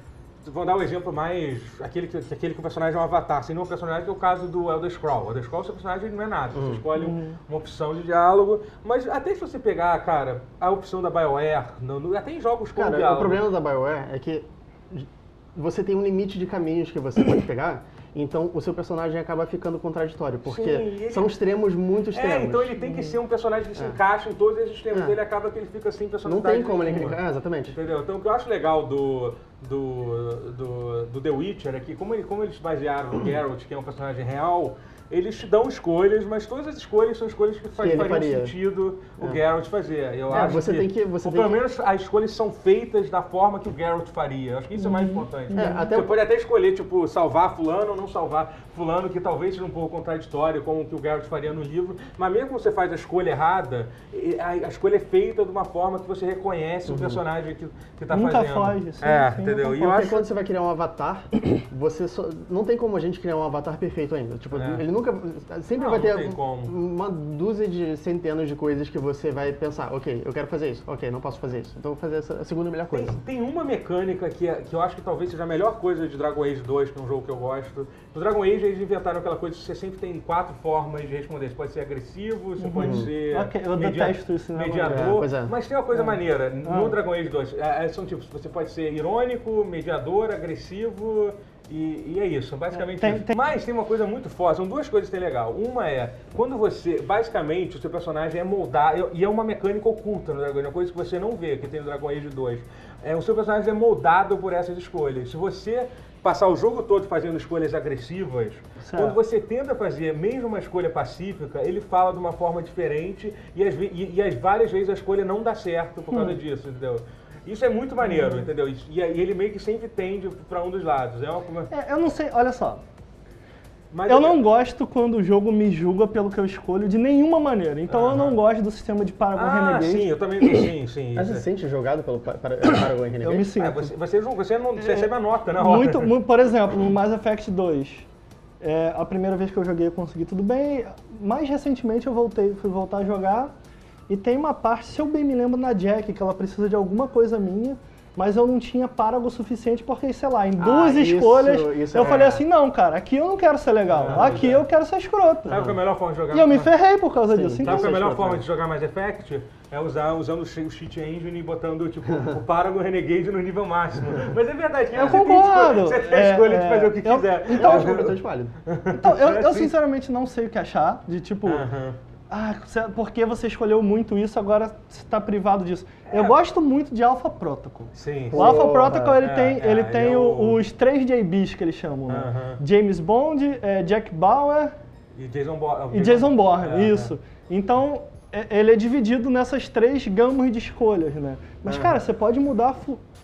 Vou dar o exemplo mais. Aquele que, aquele que o personagem é um avatar, sem nenhum personagem, que é o caso do Elder Scroll. O Elder Scroll, seu personagem não é nada. Você Hum. escolhe um- uma opção de diálogo. Mas até se você pegar, cara, a opção da BioWare, no- no- até em jogos com Cara, diálogo. o problema da BioWare é que você tem um limite de caminhos que você pode pegar, então o seu personagem acaba ficando contraditório, porque Sim, ele- são extremos muito extremos. É, então ele tem que ser um personagem que se É. encaixa em todos esses temas. É. Ele acaba que ele fica sem Não personalidade. tem como ele... nenhuma. É, exatamente. Entendeu? Então o que eu acho legal do, do, do The Witcher que como, ele, como eles basearam no Geralt, que é um personagem real, eles te dão escolhas, mas todas as escolhas são escolhas que faz, fariam faria. sentido o É. Geralt fazer. Eu É, acho você tem que- você ou pelo que- menos as escolhas são feitas da forma que o Geralt faria. Eu acho que isso é mais importante. É, até você o- pode até escolher, tipo, salvar fulano ou não salvar fulano, que talvez seja um pouco contraditório com o que o Geralt faria no livro, mas mesmo que você faz a escolha errada, a, escolha é feita de uma forma que você reconhece o personagem que, que tá Nunca fazendo. foge, sim, é, sim, entendeu? eu E eu acho quando você vai criar um avatar, você só, não tem como a gente criar um avatar perfeito ainda. Tipo, É. ele nunca sempre Não, vai ter tem uma dúzia de centenas de coisas que você vai pensar, OK, eu quero fazer isso. OK, não posso fazer isso. Então vou fazer essa a segunda melhor Tem, coisa. tem uma mecânica que, é- que eu acho que talvez seja a melhor coisa de Dragon Age 2, que é um jogo que eu gosto. No Dragon Age eles inventaram aquela coisa que você sempre tem quatro formas de responder. Você pode ser agressivo, você pode ser. Uhum. Ok, eu detesto isso em Dragon Age. É, Mediador. é. Mas tem uma coisa maneira. No Ah. Dragon Age 2, é, é, são tipos, você pode ser irônico, mediador, agressivo. E, e é isso, basicamente Tem- tem- Mas tem uma coisa muito forte, são duas coisas que tem legal. Uma é, quando você, basicamente, o seu personagem é moldado, e é uma mecânica oculta no Dragon Age, uma coisa que você não vê, que tem no Dragon Age 2. É, o seu personagem é moldado por essas escolhas. Se você passar o jogo todo fazendo escolhas agressivas, Certo. quando você tenta fazer mesmo uma escolha pacífica, ele fala de uma forma diferente e, ve- e- e as várias vezes a escolha não dá certo por Hum. causa disso, entendeu? Isso é muito maneiro, entendeu? E, e ele meio que sempre tende para um dos lados. É uma, É, eu não sei, olha só. mas Eu não gosto quando o jogo me julga pelo que eu escolho de nenhuma maneira. Então eu não gosto do sistema de Paragon Ah, Renegade. sim, eu também. Sim, sim. Mas você isso se sente jogado pelo Pa- para- Paragon Renegade? Eu me sinto. é. Ah, você, você, não- você não você recebe a nota na hora. Muito, muito, por exemplo, no Mass Effect 2, é, a primeira vez que eu joguei eu consegui tudo bem. Mais recentemente eu voltei, fui voltar a jogar e tem uma parte, se eu bem me lembro, na Jack, que ela precisa de alguma coisa minha, mas eu não tinha párago suficiente porque, sei lá, em duas Ah, isso- escolhas isso eu é- falei assim, não, cara, aqui eu não quero ser legal, Não, aqui é. eu quero ser escroto. Sabe qual é a melhor forma de jogar? E eu me ferrei por causa Sim, disso. sabe Então, Sabe qual é a melhor forma de jogar Mass Effect? É usar, usando o che- o cheat engine e botando tipo, o Paragon Renegade no nível máximo. Mas é verdade, que Eu você tem concordo. escolha- Você tem a É, escolha de é. fazer o que Eu- quiser. então- Eu completamente válido. então, eu, eu Assim. sinceramente não sei o que achar, de tipo, Aham. Ah, porque você escolheu muito isso, agora você está privado disso. É. Eu gosto muito de Alpha Protocol. Sim. O sim. Alpha. Protocol, ele É, tem, é, ele tem é o- o- os três JBs que eles chamam, né? Aham. James Bond, é, Jack Bauer E Jason Bourne. e Jason Bourne, É, isso. Então, é- ele é dividido nessas três gamas de escolhas, né? Mas, cara, você pode mudar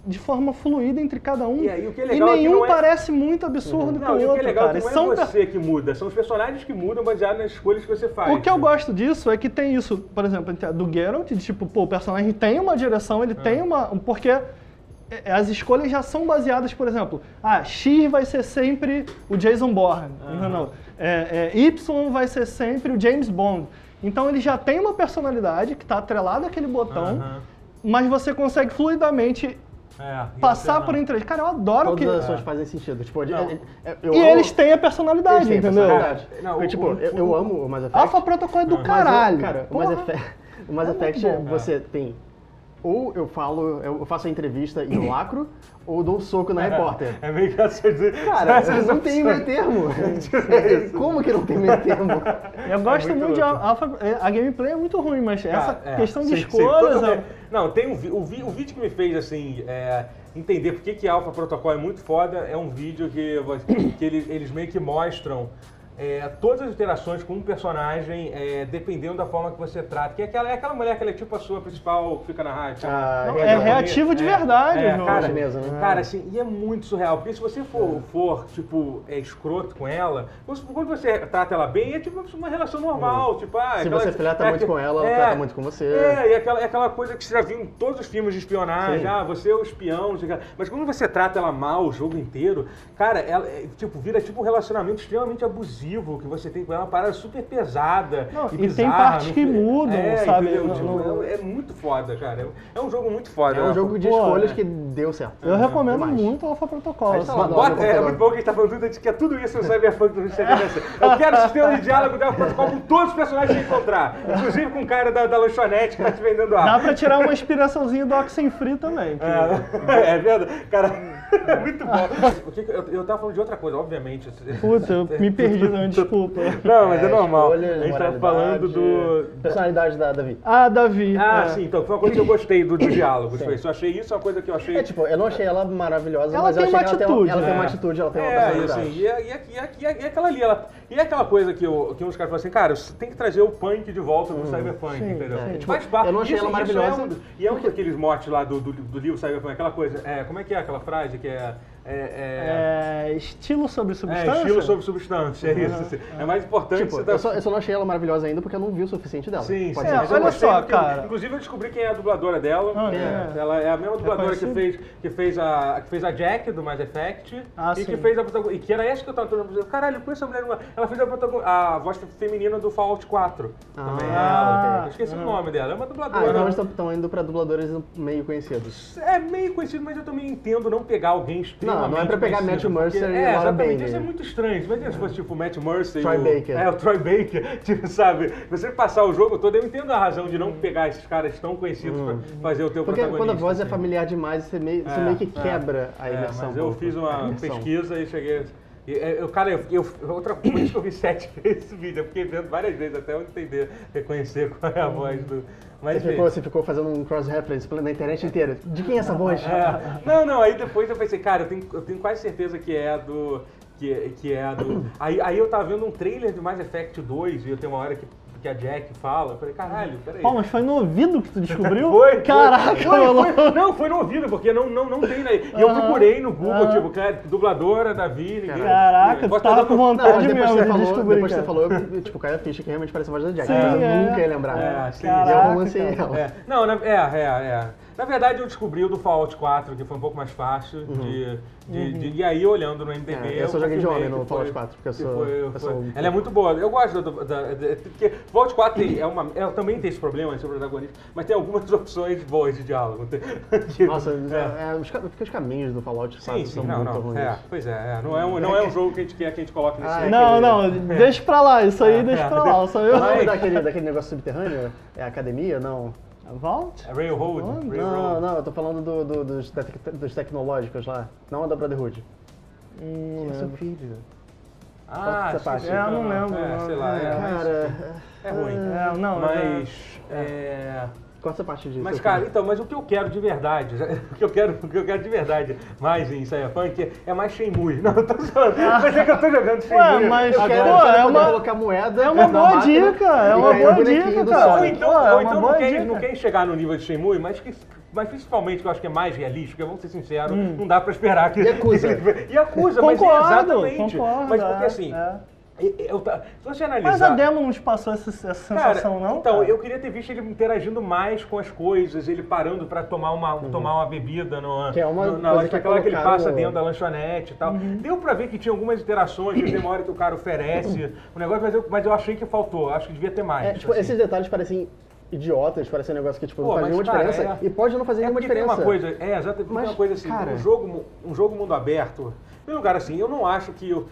de forma fluida entre cada um. E aí, o que é legal é que nenhum não é- parece muito absurdo Não, com e o é outro, legal é cara. não São é per- você que muda, são os personagens que mudam baseado nas escolhas que você faz. O que eu gosto disso é que tem isso, por exemplo, do Geralt, de tipo, pô, o personagem tem uma direção, ele É. tem uma. Porque as escolhas já são baseadas, por exemplo, ah, X vai ser sempre o Jason Bourne, não, não. É, é, y vai ser sempre o James Bond. Então ele já tem uma personalidade que está atrelada àquele botão, mas você consegue fluidamente É, passar por não. entrevista. Cara, eu adoro Todas que. as ações fazem sentido. Tipo, ele- Não. ele- eu E amo- eles têm a personalidade, eles têm entendeu? personalidade. Não, Porque, o- tipo, o- eu, eu amo o Mass Effect. Alpha Protocol é do Mas caralho. eu- cara, o Mass. Effect, o Mass É Effect bom. você tem ou eu falo, eu faço a entrevista e lacro, ou dou um soco na repórter. É meio que essas, Cara, essas não tem meio termo. Como que não tem meio termo? Eu gosto muito muito de. Alpha. é, A gameplay é muito ruim, mas essa Cara, é, questão de sim, sim, escolhas. é- bem. Não, tem um, o, o vídeo que me fez assim é, entender por que que Alpha Protocol é muito foda é um vídeo que, que eles, eles meio que mostram é, todas as interações com um personagem é, dependendo da forma que você trata. Que é aquela, é aquela mulher que ela é tipo a sua principal que fica na rádio. Ah, Não, é é reativo de verdade É, o jogo. cara, Chinesa, né? cara, assim, e é muito surreal, porque se você for, for tipo, é, escroto com ela, quando quando você trata ela bem, é tipo uma relação normal, tipo, ah... Se aquela- você flerta é muito com ela, ela é, trata muito com você. É, e aquela, é aquela coisa que você já viu em todos os filmes de espionagem, Sim. ah, você é o espião, não sei o que. mas quando você trata ela mal o jogo inteiro, cara, ela, é, tipo, vira tipo um relacionamento extremamente abusivo que você tem com ela, uma parada super pesada Não, e e tem bizarra. partes no que mudam, é, sabe? entendeu? No- Tipo, no- é, é muito foda, cara. É, é um jogo muito foda. É um jogo de Pô, escolhas é. que deu certo. Eu recomendo demais. muito o Alpha Protocol. Tá lá, Bota- é, computador. muito bom que a gente tá falando de que é tudo isso no Cyberpunk 2077. Eu quero sistema de diálogo da protocolo com todos os personagens que encontrar. Inclusive com o cara da, da lanchonete que tá te vendendo Dá água. pra tirar uma inspiraçãozinha do Oxenfree também. que- É, é verdade. Cara, é muito bom. Eu, eu tava falando de outra coisa, obviamente. Puta, eu me perdi, não, desculpa. Não, mas é, normal. escolhas, a gente tava falando do. Personalidade da Davi. Ah, Davi. Ah, é. sim, então foi uma coisa que eu gostei do, do diálogo. Sim. Foi isso. Eu achei isso uma coisa que eu achei. É, tipo, eu não achei ela maravilhosa, Ela mas eu tem achei uma que ela, tem, uma- atitude, ela tem uma né? atitude, ela tem uma É, e personalidade. assim, e, é- e, é- e, é- e, é- e é aquela ali, ela, e é aquela coisa que, eu, que uns caras falam assim, cara, você tem que trazer o punk de volta pro Cyberpunk, sim, entendeu? é, tipo, Faz parte. eu não achei isso- ela maravilhosa, É um, e é um daqueles motes lá do, do, do livro Cyberpunk, aquela coisa, é, como é que é aquela frase que é... é, é- É, estilo sobre é, substância? estilo sobre substância, é isso. É mais importante Tipo, você dar- eu só, eu só não achei ela maravilhosa ainda porque eu não vi o suficiente dela. Sim, Pode sim. ser É, olha só, eu- cara. Inclusive eu descobri quem é a dubladora dela. Ah, É, é. Ela é a mesma dubladora que fez, que, fez a, que fez a Jack do Mass Effect. Ah, e sim. que fez a protagonista. E que era essa que eu tava falando. Caralho, eu conheço essa mulher. Ela fez a, protagon- a voz feminina do Fallout 4. também. Ah, ela. ok. Eu esqueci o nome dela. É uma Ah, dubladora. então eles estão indo pra dubladores meio conhecidos. É meio conhecido, mas eu também entendo não pegar alguém extremamente Não, não é pra pegar Matt Mercer porque- e É, Laura. Bailey. Isso é muito estranho. Imagina se fosse tipo o Matt Mercer Troy e o... Baker. É, o Troy Baker. Tipo, sabe? Você passar o jogo todo, eu entendo a razão de não pegar esses caras tão conhecidos pra fazer o teu Porque protagonista. quando a voz é assim. familiar demais, você meio, você É, meio que é. quebra a É, imersão. mas eu um fiz uma pesquisa e cheguei... eu, cara, eu, eu, outra isso que eu vi sete vezes esse vídeo. Eu fiquei vendo várias vezes até eu entender, reconhecer qual é a voz do... Mas, Você ficou, você ficou fazendo um cross-reference na internet inteira. De quem é essa voz? É. Não, não, aí depois eu pensei, cara, eu tenho, eu tenho quase certeza que é do. Que, que é do. Aí, aí eu tava vendo um trailer de Mass Effect 2 e eu tenho uma hora que, que a Jack fala. Eu falei, caralho, peraí. Pô, mas foi no ouvido que tu descobriu? Foi, foi. Caraca, Foi, mano. foi. Não, foi no ouvido, porque não, não, não tem. Né? E eu procurei no Google, aham. tipo, cara, dubladora, Davi, ninguém. Caraca, tu tava com Não, vontade depois mesmo que você de falou, descobrir, depois que cara. você falou, eu, tipo, caiu a ficha que realmente parece a voz da Jack. Sim, mas eu é. nunca ia lembrar. É, sim. E eu cara. ela. É. Não, é, é, é. Na verdade, eu descobri o do Fallout 4, que foi um pouco mais fácil. De, de, de- e aí, olhando no MDB. Uhum. É, eu só joguei homem no Fallout foi- 4, porque eu sou- foi- eu foi- sou um- Ela é muito boa. Eu gosto da. da- da- porque Fallout 4 tem- é uma, é, também tem esse problema de ser protagonista, mas tem algumas opções boas de diálogo. Nossa, é. é, os, ca- porque os caminhos do Fallout Sim, 4 sim, são não, muito não. ruins. É, pois é, é, não, é um, não é um jogo que a gente quer que a gente coloque nesse. Ah, é Não, não, deixa pra lá, isso aí É, deixa é. pra lá. Só eu. O nome daquele, daquele negócio subterrâneo? É academia? Não. Vault? É Railroad. Não, Não, Railroad. não, eu tô falando do, do- dos, tec- dos tecnológicos lá. Não a da Brotherhood. Hum, não É seu filho. Ah, parte. É, eu não não, lembro, É, não. sei lá, é, É, mas Cara, é ruim. É, não, Mas. é, parte disso. Mas, cara, então, mas o que eu quero de verdade, o que eu quero, o que eu quero de verdade mais em Cyberpunk é mais Shenmue. Não, eu tô zoando. Mas é que eu tô jogando Shenmue. mas- eu Pô, é uma- colocar moeda. é uma boa máquina dica, é e uma boa dica, cara. Ou então, Pô, é ou uma então não, quer, não quer chegar no nível de Shenmue, mas, que, mas principalmente que eu acho que é mais realista, porque vamos ser sinceros, Hum. não dá pra esperar que. Yakuza. e acusa, mas é Concordo, exatamente. concordo. mas porque é, assim, é. Eu- eu se você analisar. Mas a demo não te passou essa, essa Cara, sensação, não? Então, cara? eu queria ter visto ele interagindo mais com as coisas, ele parando pra tomar uma, tomar uma bebida no, Uhum. Que é uma no- na coisa hora que aquela que ele passa no- dentro da lanchonete e tal. Uhum. Deu pra ver que tinha algumas interações, que tem uma hora que o cara oferece o negócio, mas eu, mas eu achei que faltou, acho que devia ter mais. É, tipo, assim. esses detalhes parecem idiotas, parecem um negócio que tipo, não Pô, faz mas, nenhuma cara, diferença. é- E pode não fazer É nenhuma porque tem diferença. uma coisa, é, exatamente, tem Mas, uma coisa assim, cara- um jogo, um jogo mundo aberto, em lugar assim, eu não acho que, o-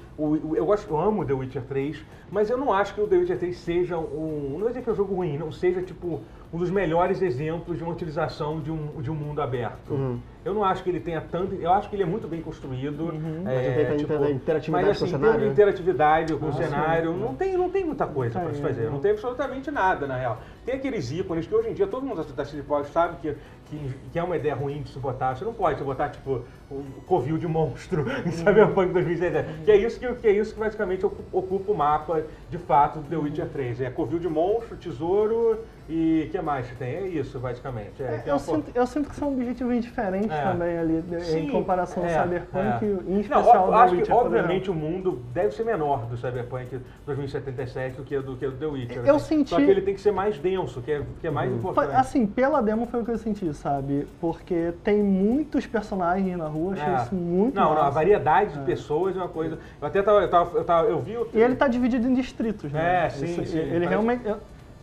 eu gosto, eu amo The Witcher 3, mas eu não acho que o The Witcher 3 seja um, não vou dizer que é um jogo ruim, não seja tipo um dos melhores exemplos de uma utilização de um, de um mundo aberto. Uhum. Eu não acho que ele tenha tanto, eu acho que ele é muito bem construído. Mas não tem tanta interatividade mas com o assim, cenário, de né? interatividade com o Ah, sim. cenário, não tem, não tem muita coisa para se fazer, não. não tem absolutamente nada, na real. Tem aqueles ícones que hoje em dia todo mundo da City Pod sabe que, que, que é uma ideia ruim de se botar. Você não pode botar, tipo, o covil de monstro em Cyberpunk 2017. Que é isso que, que é isso que basicamente ocu- ocupa o mapa, de fato, do The Witcher 3. É covil de monstro, tesouro e o que mais que tem? É isso, basicamente. É, É, tem eu, sinto, eu sinto que são objetivos diferentes É. também ali, de- Sim, em comparação ao é, Cyberpunk, é. em Não, especial do acho Witcher, que, obviamente, o mundo deve ser menor do Cyberpunk 2077 do que do que o The Witcher. Eu assim. senti- Só que ele tem que ser mais denso, que é, que é mais Foi- importante. assim, pela demo foi o que eu senti, sabe? Porque tem muitos personagens na rua, achei É. isso muito Não, não, a massa. variedade de pessoas é uma coisa. Eu até tava, eu, tava, eu, tava, eu vi o. E ele tá dividido em distritos, né? É, sim, Isso- sim. Ele Mas- realmente, eu-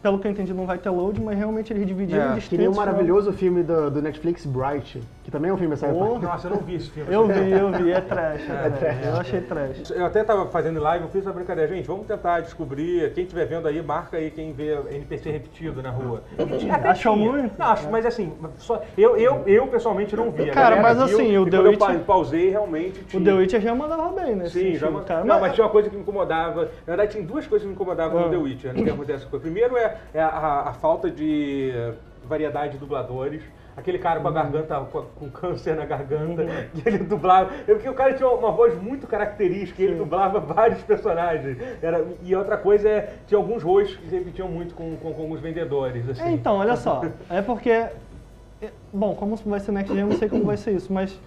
pelo que eu entendi, não vai ter load, mas realmente ele dividiu É, Que nem o maravilhoso filme do, do Netflix, Bright, que também é um filme cyberpunk. Nossa, eu não vi esse filme. Eu vi, eu vi, é trash. É, É trash. Eu achei trash. Eu até tava fazendo live, eu fiz uma brincadeira. Gente, vamos tentar descobrir. Quem estiver vendo aí, marca aí quem vê NPC repetido na rua. Tinha- até Achou tinha. muito? Não, acho, mas assim, só, eu, eu, eu pessoalmente não vi. A Cara, mas viu, assim, o The quando eu Witcher- pa- pausei, realmente tinha. O The Witcher já mandava bem, né? Sim, já, cara. não, mas tinha uma coisa que me incomodava. Na verdade, tinha duas coisas que me incomodavam Ah. no The Witcher. Né, Primeiro é, é a, a falta de variedade de dubladores. Aquele cara com a garganta, com, câncer na garganta, que ele dublava. Eu, porque o cara tinha uma voz muito característica, ele dublava vários personagens. Era, e outra coisa é, tinha alguns rostos que repetiam muito com, com, com alguns vendedores. Assim. É, então, olha só. É porque. é, Bom, como vai ser Next Gen, eu não sei como vai ser isso, mas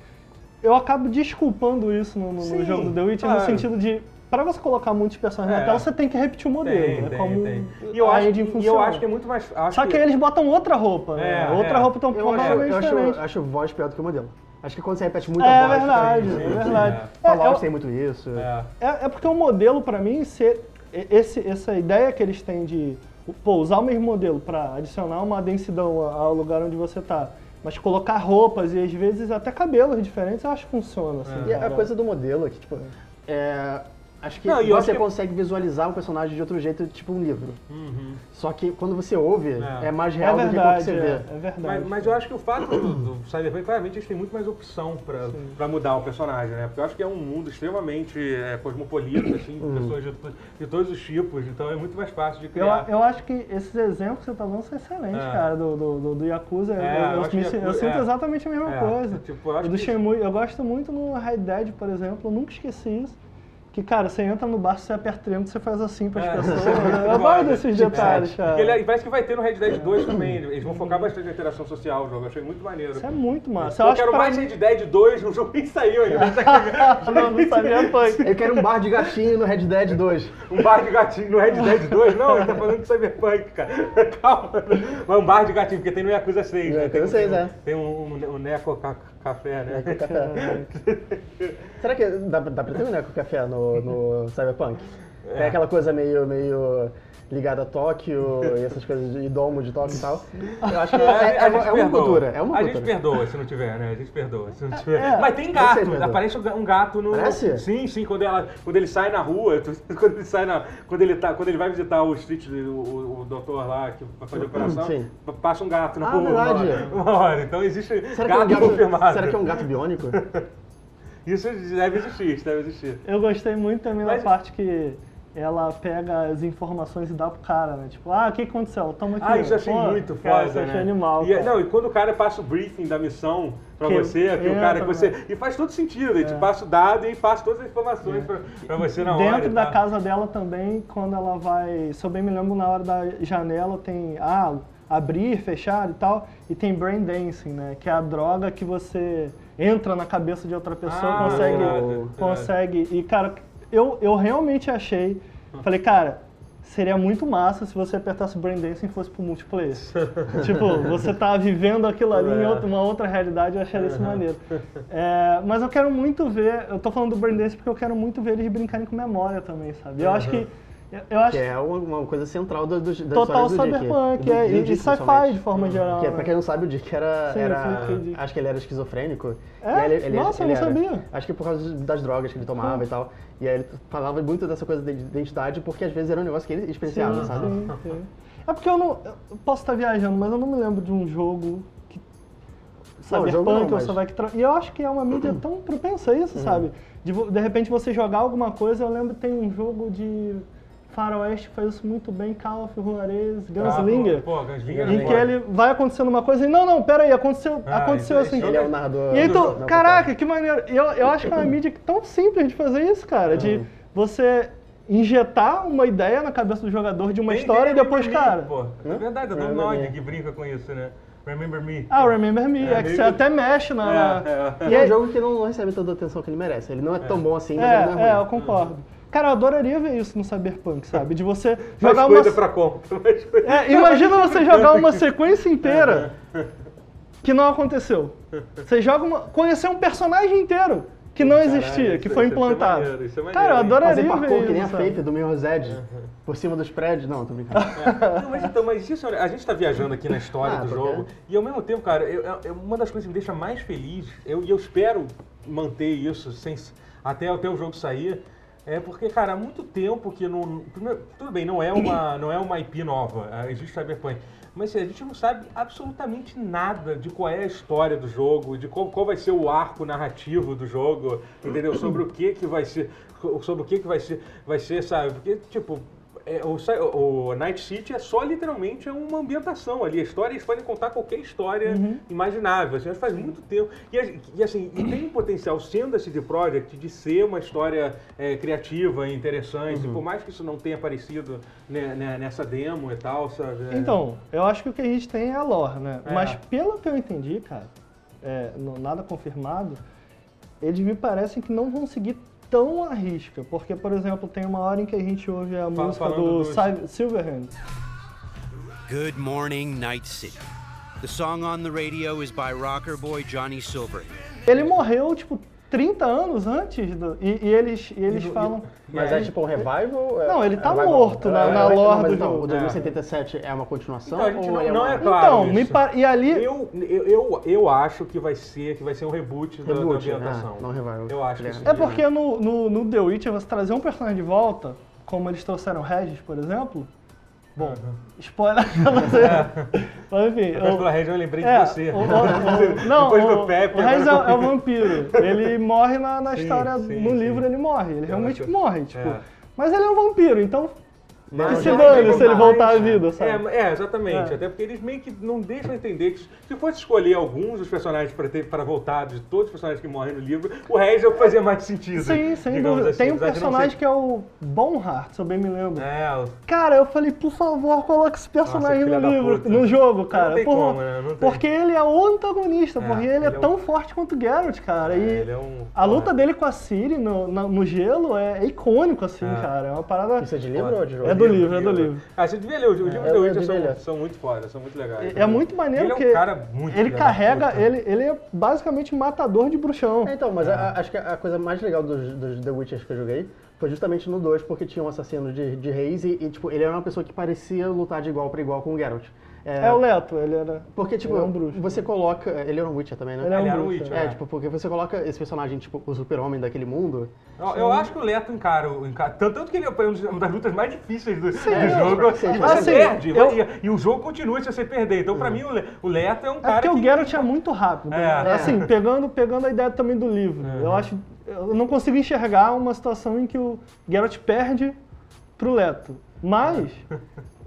eu acabo desculpando isso no, no- no jogo do The Witcher, no claro. sentido de. Pra você colocar muitos personagens É. na tela, você tem que repetir o modelo. Tem, é tem, como tem. E eu, a acho, engine que- e eu funciona. acho que é muito mais. acho Só que eles botam outra roupa, né? É, outra é. roupa tão Eu acho, eu acho, diferente. acho voz pior do que o modelo. Acho que quando você repete muita É voz, verdade, é verdade. É, Fallout eu- tem muito isso. É. É, é porque o modelo, pra mim, ser, esse, essa ideia que eles têm de pô, usar o mesmo modelo pra adicionar uma densidão a- ao lugar onde você tá, mas colocar roupas e às vezes até cabelos diferentes, eu acho que funciona. Assim, E a coisa do modelo é que, tipo, é, acho que Não, e eu você acho que- consegue visualizar um personagem de outro jeito, tipo um livro. Uhum. Só que quando você ouve, É. é, mais é real do que quando você é, vê. é verdade. Mas, mas eu acho que o fato do, do Cyberpunk, claramente, eles têm muito mais opção pra, pra mudar o personagem, né? Porque eu acho que é um mundo extremamente é, cosmopolita, assim, com pessoas de, to- de todos os tipos, então é muito mais fácil de Eu, criar. eu acho que esses exemplos que você tá dando são excelentes, É. cara, do, do, do, do Yakuza. É, eu, eu eu acho me que si- eu Yakuza- sinto é. exatamente a mesma É, coisa. tipo, eu acho E do que- Shenmue, eu gosto muito no Red Dead, por exemplo, eu nunca esqueci isso. Que, cara, você entra no bar, você aperta triângulo, você faz assim pras É. pessoas. Eu gosto desses Tipo, detalhes, é. cara. Ele- e parece que vai ter no Red Dead 2 também. Eles vão focar bastante na interação social o jogo. Eu achei muito maneiro. Isso é muito massa. eu Eu quero que mais pra Red Dead 2, o jogo nem saiu ainda. não, não sabia foi. Eu quero um bar de gatinho no Red Dead 2. Um bar de gatinho no Red Dead 2? Não, ele tá falando de Cyberpunk, cara. Calma. Mas um bar de gatinho, porque tem no Yakuza 6. No né? Tem, Yakuza 6, tem, é. Tem um, um, um Neco ca- Café, né? Será que dá, dá pra ter um Neco Café no, no Cyberpunk? É. aquela coisa meio, meio ligada a Tóquio e essas coisas de domo de Tóquio e tal. Eu acho que é, é a uma, gente é uma cultura. É uma a cultura. gente perdoa se não tiver, né? A gente perdoa se não tiver. É, Mas tem gato, sei, aparece um gato no. Aparece? Sim, sim, quando, ela, quando ele sai na rua, quando ele sai na. Quando ele, tá, quando ele vai visitar o street, o, o, o doutor lá que vai fazer a operação, Sim. pa- passa um gato na Ah, rua. uma verdade. hora. Uma hora. Então existe Será que, é gato, um gato, confirmado. será que é um gato biônico? Isso deve existir, isso deve existir. Eu gostei muito também Mas- da parte que ela pega as informações e dá pro cara, né? Tipo, ah, o que aconteceu? Toma aqui. Ah, isso achei Pô, muito cara, foda, Isso né? animal, E, cara. não, e quando o cara passa o briefing da missão pra Que você, que o entra, cara que você. né? E faz todo sentido, ele te passa o dado e passa todas as informações pra, pra você na hora. Dentro da casa dela também, quando ela vai. Se eu bem me lembro, na hora da janela tem. Ah, abrir, fechar e tal. E tem brain dancing, né? Que é a droga que você entra na cabeça de outra pessoa, Ah, consegue. irado. consegue. E, cara, eu, eu realmente achei. Falei, cara. Seria muito massa se você apertasse Brain Dancing e fosse pro multiplayer. tipo, você tá vivendo aquilo ali em É. outra- uma outra realidade, eu acharia isso maneiro. É, mas eu quero muito ver, eu tô falando do Brain Dance porque eu quero muito ver eles brincarem com memória também, sabe? Eu acho que Eu, eu acho Que é uma, uma coisa central do, do, da total do cyberpunk, do- é, do e, Dick, e sci-fi de forma geral. Que, é, pra quem não sabe, o Dick era. Sim, era. Dick. acho que ele era esquizofrênico. É? Ele- ele- Nossa, eu ele não era. sabia. Acho que por causa das drogas que ele tomava e tal. E aí ele falava muito dessa coisa de identidade, porque às vezes era um negócio que ele experienciava, Sim, sabe? sim, sim. É porque eu não. Eu posso estar viajando, mas eu não me lembro de um jogo que. Não, Cyberpunk não, ou mas- Cyberpunk. tra- E eu acho que é uma mídia tão propensa a isso, sabe? De, de repente você jogar alguma coisa, eu lembro que tem um jogo de faroeste faz isso muito bem, Call of Juarez, Gunslinger. Ah, pô, pô, Gunslinger em é que ele vai acontecendo uma coisa e não, não, pera aí, aconteceu, Ah, aconteceu isso- assim. Ele é o narrador. E aí do tu, né, caraca, que maneiro. Eu, eu acho que é uma mídia tão simples de fazer isso, cara. De você injetar uma ideia na cabeça do jogador de uma Tem- história e depois, Me, cara. Pô. É verdade, é o Remember Noid Me. que brinca com isso, né? Remember Me. Ah, Remember Me, É, é, que você até mexe na. É, é. E É um jogo que não recebe toda a atenção que ele merece. Ele não é tão bom assim, mas ele não é, é é, eu ruim. concordo. Cara, eu adoraria ver isso no Cyberpunk, sabe? De você jogar uma. coisa pra conta. faz coisa- É, imagina você jogar uma sequência inteira que não aconteceu. Você joga uma. Conhecer um personagem inteiro que não Caralho, existia, que isso- foi isso é implantado. maneiro, isso é maneiro, Cara, eu adoraria Fazer ver parkour que nem a isso, sabe? Faith do Mirror's Edge. Por cima dos prédios. Não, tô brincando. Não, mas então, mas isso, a gente tá viajando aqui na história Ah, do porque- jogo, e ao mesmo tempo, cara, eu- eu- uma das coisas que me deixa mais feliz, eu- e eu, espero manter isso sem, até, até o jogo sair, é porque, cara, há muito tempo que não. tudo bem, não é uma, não é uma IP nova, existe Cyberpunk. Mas assim, a gente não sabe absolutamente nada de qual é a história do jogo, de qual, qual vai ser o arco narrativo do jogo, entendeu? Sobre o que que vai ser, sobre o que que vai ser, vai ser, sabe? Porque, tipo, é, o, o Night City é só literalmente é uma ambientação ali. A história, eles podem contar qualquer história imaginável. Assim, faz muito tempo. E, e, assim, e tem um potencial, sendo a CD Projekt, de ser uma história é, criativa e interessante. Por mais que isso não tenha aparecido né, né, nessa demo e tal, sabe? É. Então, eu acho que o que a gente tem é a lore, né? É. Mas pelo que eu entendi, cara, não- nada confirmado, eles me parecem que não vão seguir tão à risca. Porque, por exemplo, tem uma hora em que a gente ouve a Fala- música do Sil- Silverhand. Good morning, Night City. The song on the radio is by rocker boy Johnny Silver. Ele morreu, tipo, 30 anos antes do, e, e eles, e eles E falam... Mas é tipo um revival? É- Não, ele é tá revival. morto na- na É, lore do então, jogo. O 2077 é uma continuação? Então, a gente ou não- ele é não uma... é claro. então, me isso. pa- e ali... Eu, eu, eu, eu acho que vai ser, que vai ser um reboot, da- Reboot, da, ambientação. ah, não revival. Eu acho que É. É porque no, no, no The Witcher você trazer um personagem de volta, como eles trouxeram Regis, por exemplo. Bom, spoiler pra você. Mas enfim. Depois o- pela região eu lembrei é, de você. o- o- o- não, Depois o, do Pepe. o Regis é, é o vampiro. Ele morre na, na Sim, história, sim, no sim. livro ele morre. Ele realmente acho- morre, tipo. é. Mas ele é um vampiro, então Já se dane se ele voltar à vida, sabe? É, é, exatamente. É. Até porque eles meio que não deixam entender que se fosse escolher alguns dos personagens para ter para voltar de todos os personagens que morrem no livro, o Regis é o que fazia mais sentido. Sim, sem dúvida. assim, Tem um personagem ser- que é o Bonhart, se eu bem me lembro. É, o- Cara, eu falei, por favor, coloque esse personagem filha no livro, no jogo, cara. Não tem Por- como, né? Não tem. Porque ele é o antagonista, É, porque ele é, ele é tão um- forte quanto o Geralt, cara. e ele é um- a luta dele com a Ciri no, na- no gelo é, é icônico, assim, É. cara. É uma parada. Isso é de livro ou de jogo? É do livro, é do livro. Ah, você devia ler. Os livros É, do Witcher devia são, são muito foda, são muito legais. É, é muito maneiro Ele é um porque cara muito ele carrega, ele, ele é basicamente matador de bruxão. É, então, mas a- a- acho que a coisa mais legal dos, dos The Witchers que eu joguei foi justamente no 2, porque tinha um assassino de, de reis e, e, tipo, ele era uma pessoa que parecia lutar de igual pra igual com o Geralt. É, o Leto, ele era. Porque, tipo, ele é um bruxo. você coloca... Ele era um Witcher também, né? Ele é um Ele era um bruxo, Witcher, é. É, É. tipo, porque você coloca esse personagem, tipo, o super-homem daquele mundo... Eu, eu acho que o Leto encara, encara tanto, tanto que ele é uma das lutas mais difíceis do, do é, jogo. sim, e sim. você Assim, perde, eu- e, e o jogo continua se você perder. Então, pra mim, o, Le- o Leto é um É cara porque que... o Geralt é muito rápido. É. né? Assim, pegando, pegando a ideia também do livro. Eu acho. Eu não consigo enxergar uma situação em que o Geralt perde pro Leto. Mas.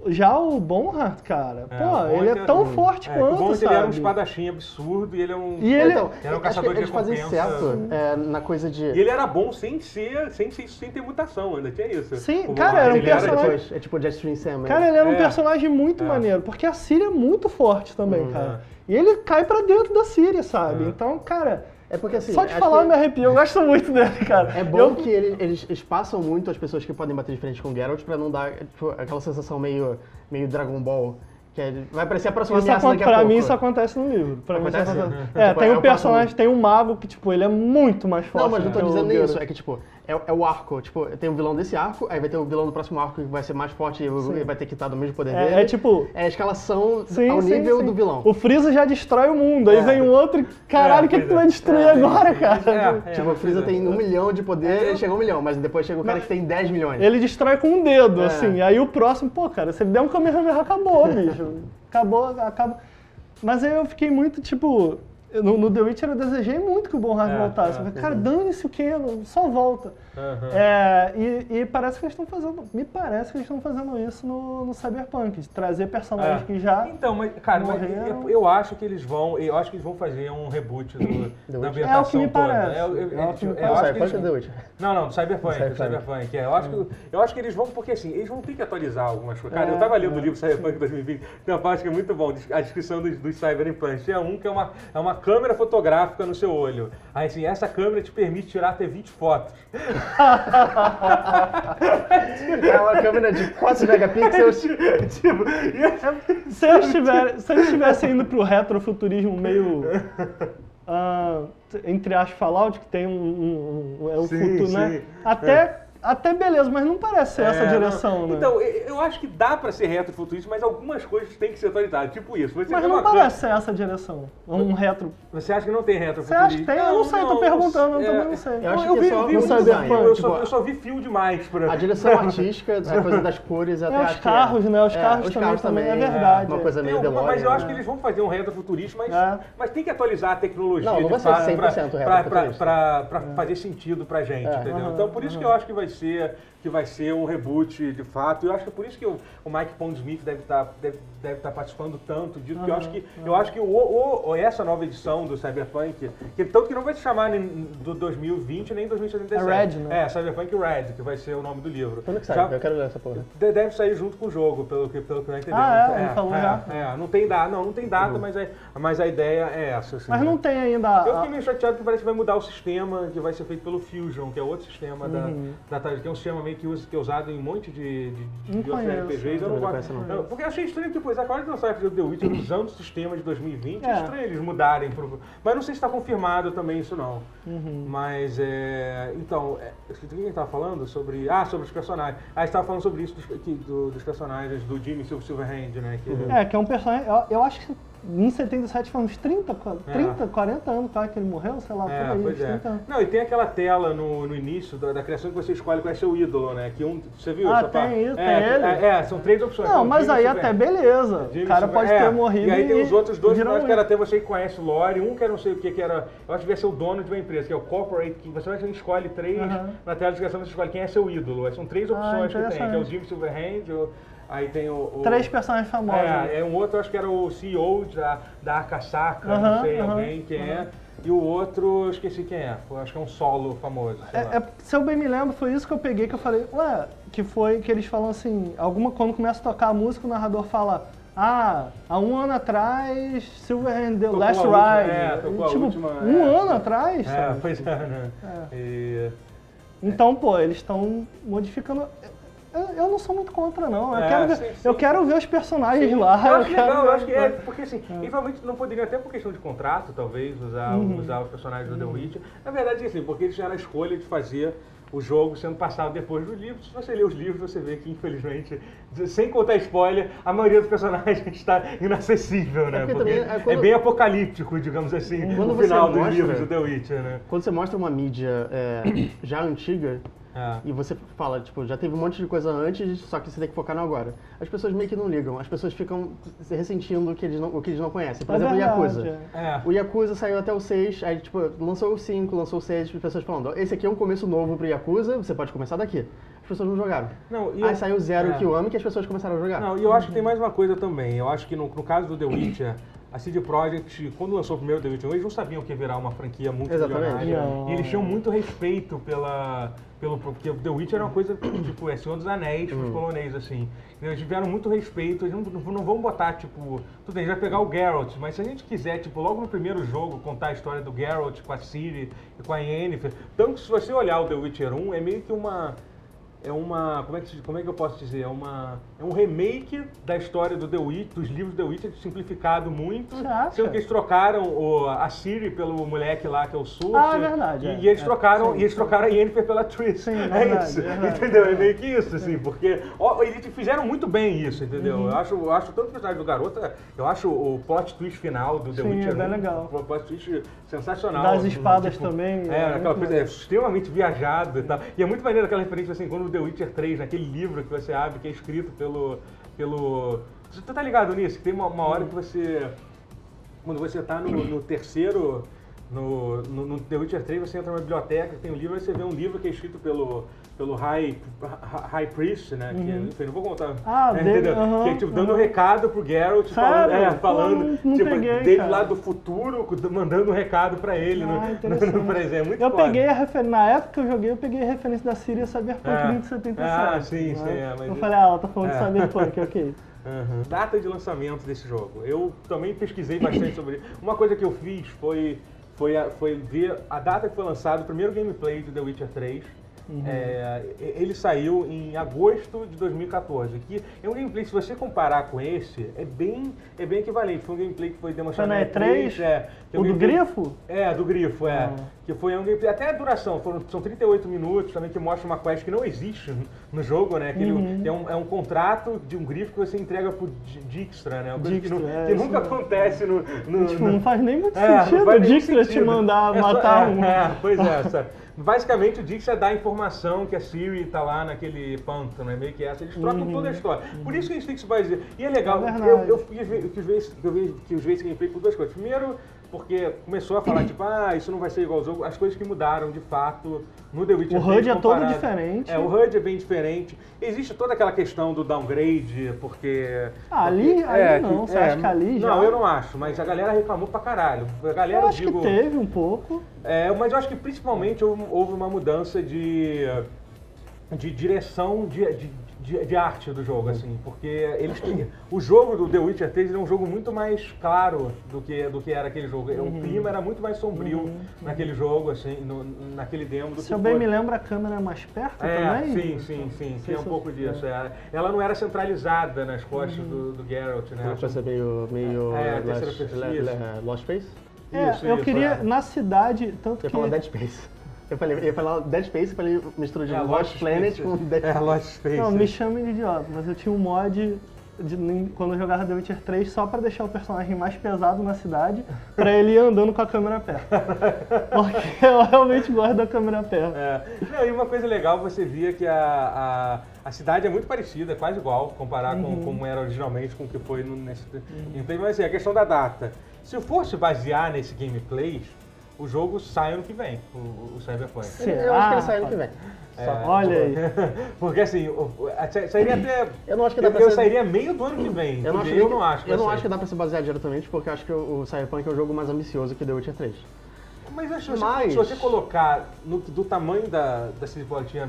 Já o Bonhart, cara, É, pô, o ele é era tão um- forte é, quanto, o Bond, sabe? ele era um espadachim absurdo e ele é um... E ele- então, Era um acho caçador que de eles fazem recompensa. certo é, na coisa de... E ele era bom sem ser, sem, ser, sem ter mutação, ainda tinha isso. Sim, O cara, era um ele personagem- Depois, é tipo Jetstream Sam. Cara, ele era um É. personagem muito É. maneiro, porque a Síria é muito forte também, Uhum. cara. E ele cai pra dentro da Síria, sabe? É. Então, cara, É porque assim... só de falar que- eu me arrepio. Eu gosto muito dele, cara. É bom Eu- que ele- eles, eles passam muito as pessoas que podem bater de frente com o Geralt pra não dar tipo, aquela sensação meio, meio Dragon Ball. Que é- vai parecer a próxima Isso ameaça daqui a pra pouco. mim isso acontece no livro. Pra mim isso Acontece? acontece. Uhum. É, Tipo, tem é um personagem, tem um mago que, tipo, ele é muito mais forte. Não, mas não tô o dizendo nem isso. É que, tipo, é, é o arco. Tipo, tem o vilão desse arco, aí vai ter o vilão do próximo arco que vai ser mais forte e vai ter que estar do mesmo poder dele. É, é tipo. É a escalação Sim, ao sim, nível sim. do vilão. O Freeza já destrói o mundo, aí vem um outro e. Caralho, o que, que pois tu é. vai destruir É, agora, sim, cara? é, é. tipo, o Freeza é. tem um milhão de poder, É, ele chega a um milhão, mas depois chega o cara que tem 10 milhões. Ele destrói com um dedo, É. assim. Aí o próximo, pô, cara, se ele der um Kamehameha, acabou, bicho. Acabou, acaba. Mas aí eu fiquei muito, tipo. No, no The Witcher eu desejei muito que o Bonhard É, voltasse. é, eu falei, cara, dane-se o quê? Só volta. Aham. É, e, e parece que eles estão fazendo. Me parece que eles estão fazendo isso no, no Cyberpunk, trazer personagens É. que já. Então, mas, cara, mas eu, eu acho que eles vão. Eu acho que eles vão fazer um reboot do, da ambientação É o que me toda. parece. Eu, eu, É o que me parece. Pode eles- The Witcher. Não, não, do Cyberpunk, do Cyberpunk. Cyberpunk. É, eu, acho que, eu acho que eles vão, porque assim, eles vão ter que atualizar algumas coisas. Cara, É, eu tava lendo é. o livro Cyberpunk 2020, tem uma parte que é muito bom, a descrição dos, dos Cyberpunk. Tinha um que é uma, é uma câmera fotográfica no seu olho. Aí assim, essa câmera te permite tirar até 20 fotos. É uma câmera de 4 megapixels. tipo, Se eles, tiver, se eles estivessem indo pro retrofuturismo meio. ah, entre aspas, Fallout, que tem um. um, um- é o Sim, futuro, sim. né? Até, até beleza, mas não parece ser essa É, direção, não. né? Então, eu acho que dá pra ser retrofuturista, mas algumas coisas têm que ser atualizadas. Tipo isso. Você mas não câmera- parece ser essa direção. Um retro. Você acha que não tem Você retrofuturista? acha que tem? Eu não sei, tô perguntando, eu é, também não sei. Eu acho eu que vi, é só vi no um design, desenho, eu, tipo, só, eu só vi fio demais pra... A direção artística, a coisa das cores, até os acho que carros, né? Os É, carros os também- carros também, é verdade. Uma coisa meio DeLorean. mas eu acho né? que eles vão fazer um retrofuturista, mas, É. mas tem que atualizar a tecnologia Não, não de vai ser fato 100% pra, fazer sentido pra gente, É. entendeu? Então por isso que eu acho que vai ser que vai ser um reboot de fato. Eu acho que é por isso que o, o Mike Pondsmith deve estar deve, deve tá participando tanto disso, porque eu acho que eu acho que o, o- essa nova edição do Cyberpunk, que tanto que não vai se chamar nem do 2020 nem 2077. É Red, né? É, Cyberpunk Red, que vai ser o nome do livro. Quando que sai? Já- Eu quero ler essa porra. de- Deve sair junto com o jogo, pelo que, pelo que eu entendi. Ah, é? Ele falou é, já? É, não tem data, não, não tem data, mas, é, mas a ideia é essa. assim, Mas né? não tem ainda. Eu fiquei meio chateado que parece que vai mudar o sistema que vai ser feito pelo Fusion, que é outro sistema Uhum. da, da que é um sistema meio que, usa, que é usado em um monte de, de, de outros. RPGs. Eu não gosto. conheço, não. Porque eu achei estranho que depois, agora que The Witcher usando o sistema de 2020, é, É. estranho eles mudarem. Pro, mas não sei se está confirmado também isso não. Uhum. Mas é. Então, é, o que a gente estava falando? Sobre. Ah, sobre os personagens. Ah, estava falando sobre isso dos, que- do- dos personagens do Jimmy Sil- Silverhand, né? Que É, que é um personagem. Eu, eu acho que em 77 foi uns 30, qua- É. 30 40 anos quase que ele morreu, sei lá, É, por aí, pois uns é. 30 anos. Não, e tem aquela tela no, no início da, da criação que você escolhe qual é seu ídolo, né? Que um, você viu Ah, tem parte? isso, é, tem ele? É, é, são três opções. Não, Tem o mas Jimmy aí até beleza. Jimmy o cara Silver- pode é, ter morrido. E aí tem os outros dois um que era até você que conhece o lore. Um que era não sei o que, que era. Eu acho que devia ser o dono de uma empresa, que é o Corporate, que você vai escolhe três. Na tela de descrição você escolhe quem é seu ídolo. Aí são três Ah, opções que tem, que é o. Jimmy Silverhand, o- aí tem o. o- Três personagens famosos. é, é um outro, acho que era o CEO da, da Akasaka, não sei, aham, alguém quem é. E o outro, eu esqueci quem é. Acho que é um solo famoso. É, é- se eu bem me lembro, foi isso que eu peguei que eu falei, ué, que foi que eles falam assim, alguma quando começa a tocar a música, o narrador fala, ah, há um ano atrás, Silverhand The Tocou Last última- Ride. é, tocou a tipo, última, um é. ano atrás, É, sabe? pois é, né? É. E- Então, pô, eles estão modificando. Eu, eu não sou muito contra, não. Eu, É, quero, ver, sim, sim. eu quero ver os personagens Sim, lá. Eu acho quero legal, eu acho que é, porque assim, realmente não poderiam, até por questão de contrato, talvez, usar, Uhum. usar os personagens do The Witcher. Na verdade, assim, porque eles tiveram a escolha de fazer o jogo sendo passado depois dos livros. Se você ler os livros, você vê que, infelizmente, sem contar spoiler, a maioria dos personagens está inacessível, né? porque Porque também, é é, quando- bem apocalíptico, digamos assim, Quando o final dos mostra- livros do The Witcher, né? Quando você mostra uma mídia é, já antiga É. e você fala, tipo, já teve um monte de coisa antes, só que você tem que focar no agora. As pessoas meio que não ligam, as pessoas ficam se ressentindo o que eles não, o que eles não conhecem. Por É exemplo, o verdade, Yakuza. é. O Yakuza saiu até o 6, aí tipo, lançou o 5, lançou o 6, as pessoas falando, "Ó, esse aqui é um começo novo pro Yakuza, você pode começar daqui. As pessoas não jogaram. Não, e aí eu- saiu o Zero é. Kiwami que as pessoas começaram a jogar. Não, e eu acho que tem mais uma coisa também. Eu acho que no, no caso do The Witcher, a CD Projekt, quando lançou o primeiro The Witcher, eles não sabiam que ia virar uma franquia muito Exatamente. milionária. Não. E eles tinham muito respeito pela. Pelo, porque o The Witcher era uma coisa, tipo, é Senhor dos Anéis pros poloneses, assim. Eles tiveram muito respeito, eles não, não, não vão botar, tipo, tudo bem, a gente vai pegar o Geralt, mas se a gente quiser, tipo, logo no primeiro jogo, contar a história do Geralt com a Ciri e com a Yennefer, tanto que se você olhar o The Witcher 1, é meio que uma é uma. Como é, que, como é que eu posso dizer? É, uma, é um remake da história do The Witcher, dos livros The Witcher, simplificado muito. Sendo que eles trocaram o, a Siri pelo moleque lá, que é o Sul. Ah, é verdade, E, é. e eles É, trocaram, sim, e eles trocaram a Yennefer pela Triss. Sim, é verdade, isso. verdade. Entendeu? É meio que isso, assim, porque ó, eles fizeram muito bem isso, entendeu? Uhum. Eu, acho, eu acho tanto o personagem do garoto, eu acho o plot twist final do The Sim, Witcher é bem legal. um plot twist sensacional. Das espadas também, É, é aquela coisa é, extremamente viajada e tal. E é muito maneiro aquela referência assim, quando The Witcher 3, naquele livro que você abre, que é escrito pelo. pelo. Você tá ligado nisso? Que tem uma, uma hora que você. Quando você tá no, no terceiro. No, no, no The Witcher 3 você entra numa biblioteca, tem um livro, aí você vê um livro que é escrito pelo, pelo High, High Priest, né? Que, enfim, não vou contar. Ah, é, dele- entendeu? aham, que é tipo dando um aham. recado pro Geralt, falando, é, falando não- não tipo, peguei, dele cara. lá do futuro, mandando um recado pra ele Ah, no, no, no. É muito Eu foda. peguei a referência, na época que eu joguei, eu peguei a referência da Síria Cyberpunk É. 2077. Ah, sim, né? sim, é, mas Eu falei, ah, ela tá falando É. de Cyberpunk, ok. Uhum. Data de lançamento desse jogo. Eu também pesquisei bastante sobre isso. Uma coisa que eu fiz foi, foi, a- foi ver a data que foi lançado o primeiro gameplay do The Witcher 3. É, e- ele saiu em agosto de 2014. Que é um gameplay, se você comparar com esse, é bem, é bem equivalente. Foi um gameplay que foi demonstrado na E3? É, é um O do gameplay- Grifo? É, do Grifo, é. Ah. Que foi um gameplay. Até a duração, foram, são 38 minutos também, que mostra uma quest que não existe no- jogo, né? Que ele- Uhum. é, um, é um contrato de um grifo que você entrega pro Di- Dijkstra, né? Uma coisa que, Dijkstra, nu- é, que nunca acontece no. no- Tipo, no- não faz nem muito É, não sentido o Dijkstra te mandar É matar é, um. É, pois é, sabe? Basicamente o Dijkstra dá a informação que a Siri tá lá naquele pântano, é meio que essa. Eles trocam toda a história. Por isso que a gente tem que se basear. E é legal, Uhum. É eu, eu quis ver, eu quis ver, esse- eu vi- quis ver esse gameplay por duas coisas. Primeiro, porque começou a falar, tipo, ah, isso não vai ser igual ao jogo. As coisas que mudaram, de fato, no The Witcher O HUD 3 é todo diferente. É, o HUD é bem diferente. Existe toda aquela questão do downgrade, porque... Ah, ali- porque- ali não. Você acha que ali já- Não, eu não acho, mas a galera reclamou pra caralho. A galera, Eu acho digo... que teve um pouco. É, mas eu acho que principalmente houve, houve uma mudança de, de direção de, de, de- de arte do jogo, assim, porque eles têm, o jogo do The Witcher 3 ele é um jogo muito mais claro do que, do que era aquele jogo. Uhum. O clima era muito mais sombrio naquele jogo, assim, no- naquele demo. Do Se que eu bem foi. me lembro, a câmera é mais perto É, também? sim, sim, sim, tinha um se- pouco disso. é. Ela não era centralizada nas costas Uhum. do, do Geralt, né? Uma coisa meio, meio É, Lost, Space? É, Isso, eu isso, queria, é. na cidade, tanto Eu ia que... falar Dead Space. Eu falei, eu ia falar Dead Space, falei mistura de É, Lost Planet Space. com Dead É, Space. Lost Space. Não, me chamem de idiota, mas eu tinha um mod de- quando eu jogava The Witcher 3 só pra deixar o personagem mais pesado na cidade, pra ele ir andando com a câmera perto. Porque eu realmente gosto da câmera perto. É. Não, e uma coisa legal, você via que a, a, a cidade é muito parecida, quase igual, comparar Uhum. com como era originalmente com o que foi no, nesse gameplay. Mas assim, a questão da data. Se eu fosse basear nesse gameplay, o jogo sai ano que vem, o, o Cyberpunk. Eu acho que ele sai ano que vem. É, Olha aí. Porque assim, o- o- sairia até. Eu não acho que dá eu, pra eu ser- sairia meio do ano que vem. Eu não acho, eu nem não que- acho. eu não acho que dá pra se basear diretamente, porque eu acho que o, o Cyberpunk é um jogo mais ambicioso que The Witcher 3. Mas acho que se, Mas- se você colocar no- do tamanho da, da CD Projekt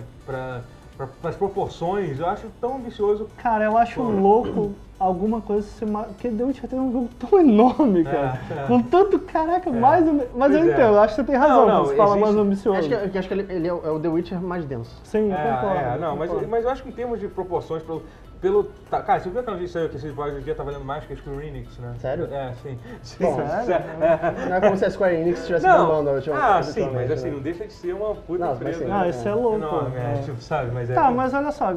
para as proporções, eu acho tão ambicioso. Cara, eu acho louco alguma coisa se ma- Porque The Witcher tem um jogo tão enorme, cara. é. Com tanto, caraca, mais. am- Mas Pois eu é. entendo, eu acho que você tem razão Não, não, quando você fala existe- mais ambicioso. Acho que, acho que ele, ele é, o, é o The Witcher mais denso. Sim, É, concordo. é, não, mas, concordo. mas eu acho que em termos de proporções, pelo. tá- cara, você viu aquela notícia aí que esse hoje em dia tá valendo mais que a Square Enix, né? Sério? É, sim. sim Bom, sério? é. Não é como se a Square Enix estivesse bombando. Não, ultima- ah, sim, mas assim, né? não deixa de ser uma puta Não, mas empresa. sim, Ah, isso é louco. enorme, é, é. tipo, sabe, mas é... Tá, mas olha só,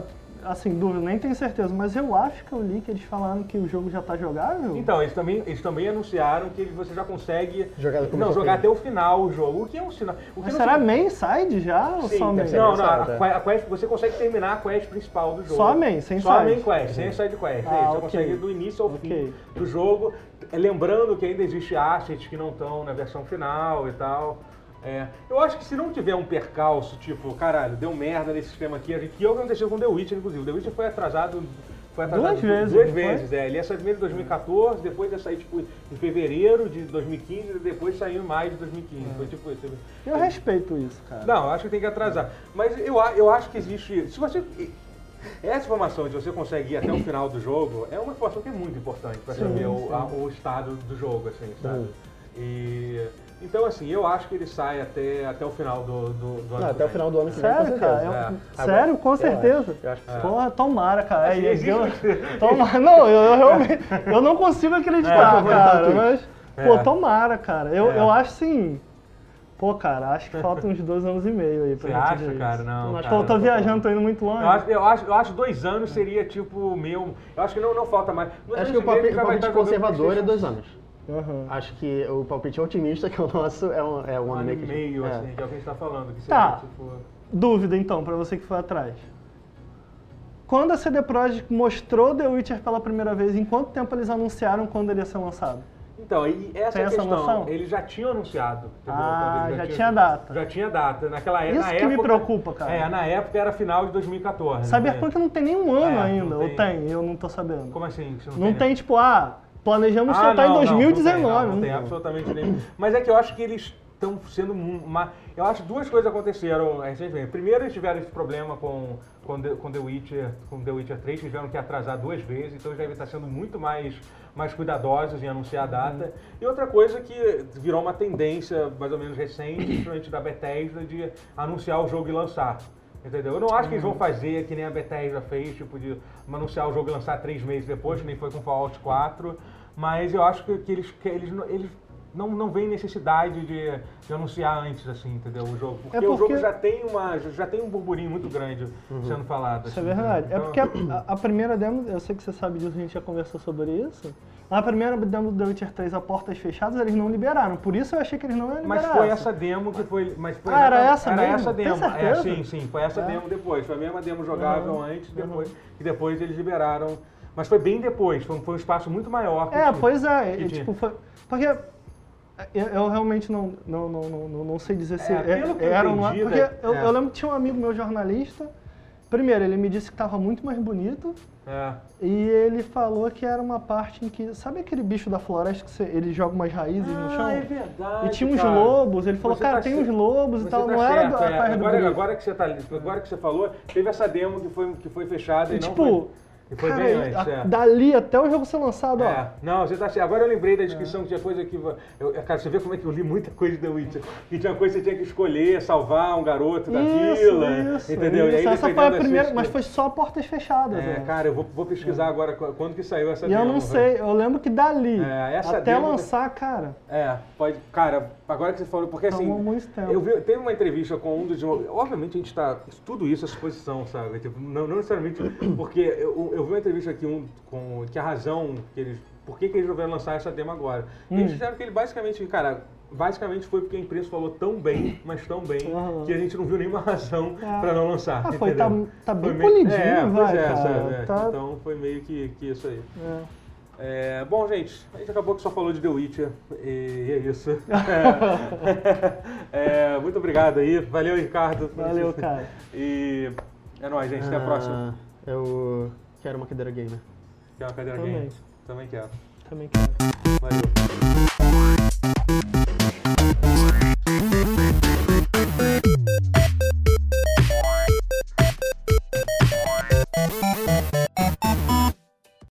assim, dúvida, nem tenho certeza, mas eu acho que eu li que eles falaram que o jogo já tá jogável. Então, eles também, eles também anunciaram que você já consegue Jogar não, jogar até o final o jogo, o que é um sinal. O que mas não será main side já ou Sim, só main? Não, não, a, é. que- a quest, você consegue terminar a quest principal do jogo. Só a main, sem Só a side. main quest, sem a side quest. Ah, é você ok. consegue do início ao fim do jogo. É, Lembrando que ainda existe assets que não estão na versão final e tal. É, eu acho que se não tiver um percalço, tipo, caralho, deu merda nesse sistema aqui, a gente, que é o que aconteceu com The Witcher, inclusive. The Witcher foi atrasado. Foi atrasado Duas vezes, Duas vezes, é. Ele ia sair primeiro em 2014, depois ia sair tipo, em fevereiro de 2015 e depois saiu em maio de 2015. Foi tipo isso. Eu respeito isso, cara. Não, eu acho que tem que atrasar. Mas eu, eu acho que existe. Se você. Essa informação de você consegue ir até o final do jogo é uma informação que é muito importante para saber o, a- o estado do jogo, assim, sabe? E. Então, assim, eu acho que ele sai até, até o final do, do, do ano. Não, até o final do ano que vem, Sério, cara? Eu- É. Sério, com eu certeza. acho, eu acho que sim. Porra, tomara, cara. Assim, É, existe- eu, tomara. Não, eu, eu realmente. Eu não consigo acreditar, É, cara. Mas, pô, É. tomara, cara. Eu, É. eu acho sim. Pô, cara, acho que faltam uns dois anos e meio aí pra Você gente acha, ver cara? isso. Não. Cara. Pô, eu tô viajando, tô indo muito longe. Eu acho, eu, acho, eu acho dois anos seria tipo meu. Eu acho que não, não falta mais. Dois Acho anos que o já o palpite estar jogando conservador é dois anos. Aham. Acho que o palpite otimista, que é o nosso, é um, é um Um ano ano e meio. que- meio, é. assim, que é o que a gente tá falando. Que Tá. tipo, Dúvida então, pra você que foi atrás. Quando a CD Projekt mostrou The Witcher pela primeira vez, em quanto tempo eles anunciaram quando ele ia ser lançado? Então, e essa Tem é a essa questão. noção? Eles já tinham anunciado. entendeu? Ah, eles já tinha data. Já tinha data. Naquela é- Isso na que época, me preocupa, cara. É, na época era final de 2014. Cyberpunk não tem nenhum ano É, não ainda, ou tem. tem, eu não tô sabendo. Como assim? Você Não tem, tipo, ah, planejamos soltar em não, não, 2019. Não, tem, não, não não tem absolutamente nenhum. Mas é que eu acho que eles estão sendo uma. Eu acho que duas coisas aconteceram recentemente. Primeiro, eles tiveram esse problema com, com, The, com, The Witcher, com The Witcher 3, que tiveram que atrasar duas vezes, então eles devem estar sendo muito mais, mais cuidadosos em anunciar a data. E outra coisa que virou uma tendência mais ou menos recente, principalmente da Bethesda, de anunciar o jogo e lançar. Entendeu? Eu não acho que eles vão fazer que nem a Bethesda fez, tipo, de anunciar o jogo e lançar três meses depois, que nem foi com Fallout 4. Mas eu acho que, que eles, que eles, eles não, não veem necessidade de, de anunciar antes, assim, entendeu? O jogo. Porque, o É porque- jogo já tem, uma, já tem um burburinho muito grande sendo falado. Isso é assim, verdade. É então- porque a, a- primeira demo, eu sei que você sabe disso, a gente já conversou sobre isso. A primeira demo do The Witcher 3 a portas fechadas, eles não liberaram. Por isso eu achei que eles não iam liberar. Mas foi essa demo que foi. Mas foi Ah, era essa era mesmo? essa Tem demo. É, sim, sim. Foi essa É. demo depois. Foi a mesma demo jogável Uhum. antes depois, e depois eles liberaram. Mas foi bem depois, foi, um- foi um espaço muito maior. É, tinha. pois é. tinha. tipo, foi. Porque eu, eu realmente não, não, não, não, não- não sei dizer se É, pelo era não entendi, Porque né? eu, É. eu lembro que tinha um amigo meu jornalista. Primeiro, ele me disse que estava muito mais bonito. É. E ele falou que era uma parte em que. Sabe aquele bicho da floresta que você- ele joga umas raízes no chão? Ah, é verdade. E tinha uns cara. lobos, ele falou, Você cara, tá tem uns lobos e tal, tá não era certo, do, a é. parte do agora, grito. agora que você tá, agora que você falou, teve essa demo que foi, que foi fechada e, E, não tipo, foi, e foi cara, bem e antes. a- é. dali até o jogo ser lançado, ó. É, não, você tá certo. Agora eu lembrei da descrição que tinha coisa que. Eu, cara, você vê como é que eu li muita coisa de The Witcher. Que tinha coisa que você tinha que escolher, salvar um garoto da vila. isso, entendeu? isso. E aí Essa foi a primeira, mas foi só portas fechadas. É, né? cara, eu vou, vou pesquisar agora qu- quando que saiu essa E eu demo, não velho. sei, eu lembro que dali, É, essa até demo- lançar, cara, É, pode. Cara, agora que você falou, porque assim. Tomou muito tempo. Eu vi, teve uma entrevista com um dos. Obviamente a gente tá. Tudo isso é suposição, sabe? Tipo, não, não necessariamente. Porque eu, eu vi uma entrevista aqui um, com. Que a razão que eles. Por que, que eles resolveram lançar essa demo agora? E Hum. eles disseram que ele basicamente, cara. Basicamente foi porque a imprensa falou tão bem, mas tão bem, Aham. que a gente não viu nenhuma razão É. pra não lançar. Ah, foi, tá, tá bem Foi meio- polidinho, é, pois vai, é, cara. sabe? É. Tá- Então foi meio que, que isso aí. é. É, bom, gente, a gente acabou que só falou de The Witcher e é isso. É, muito obrigado aí. Valeu, Ricardo. Valeu, cara. E é nóis, gente. Até a próxima. Ah, Eu quero uma cadeira gamer. Quer uma cadeira Também. game? Também quero. Também quero. Valeu.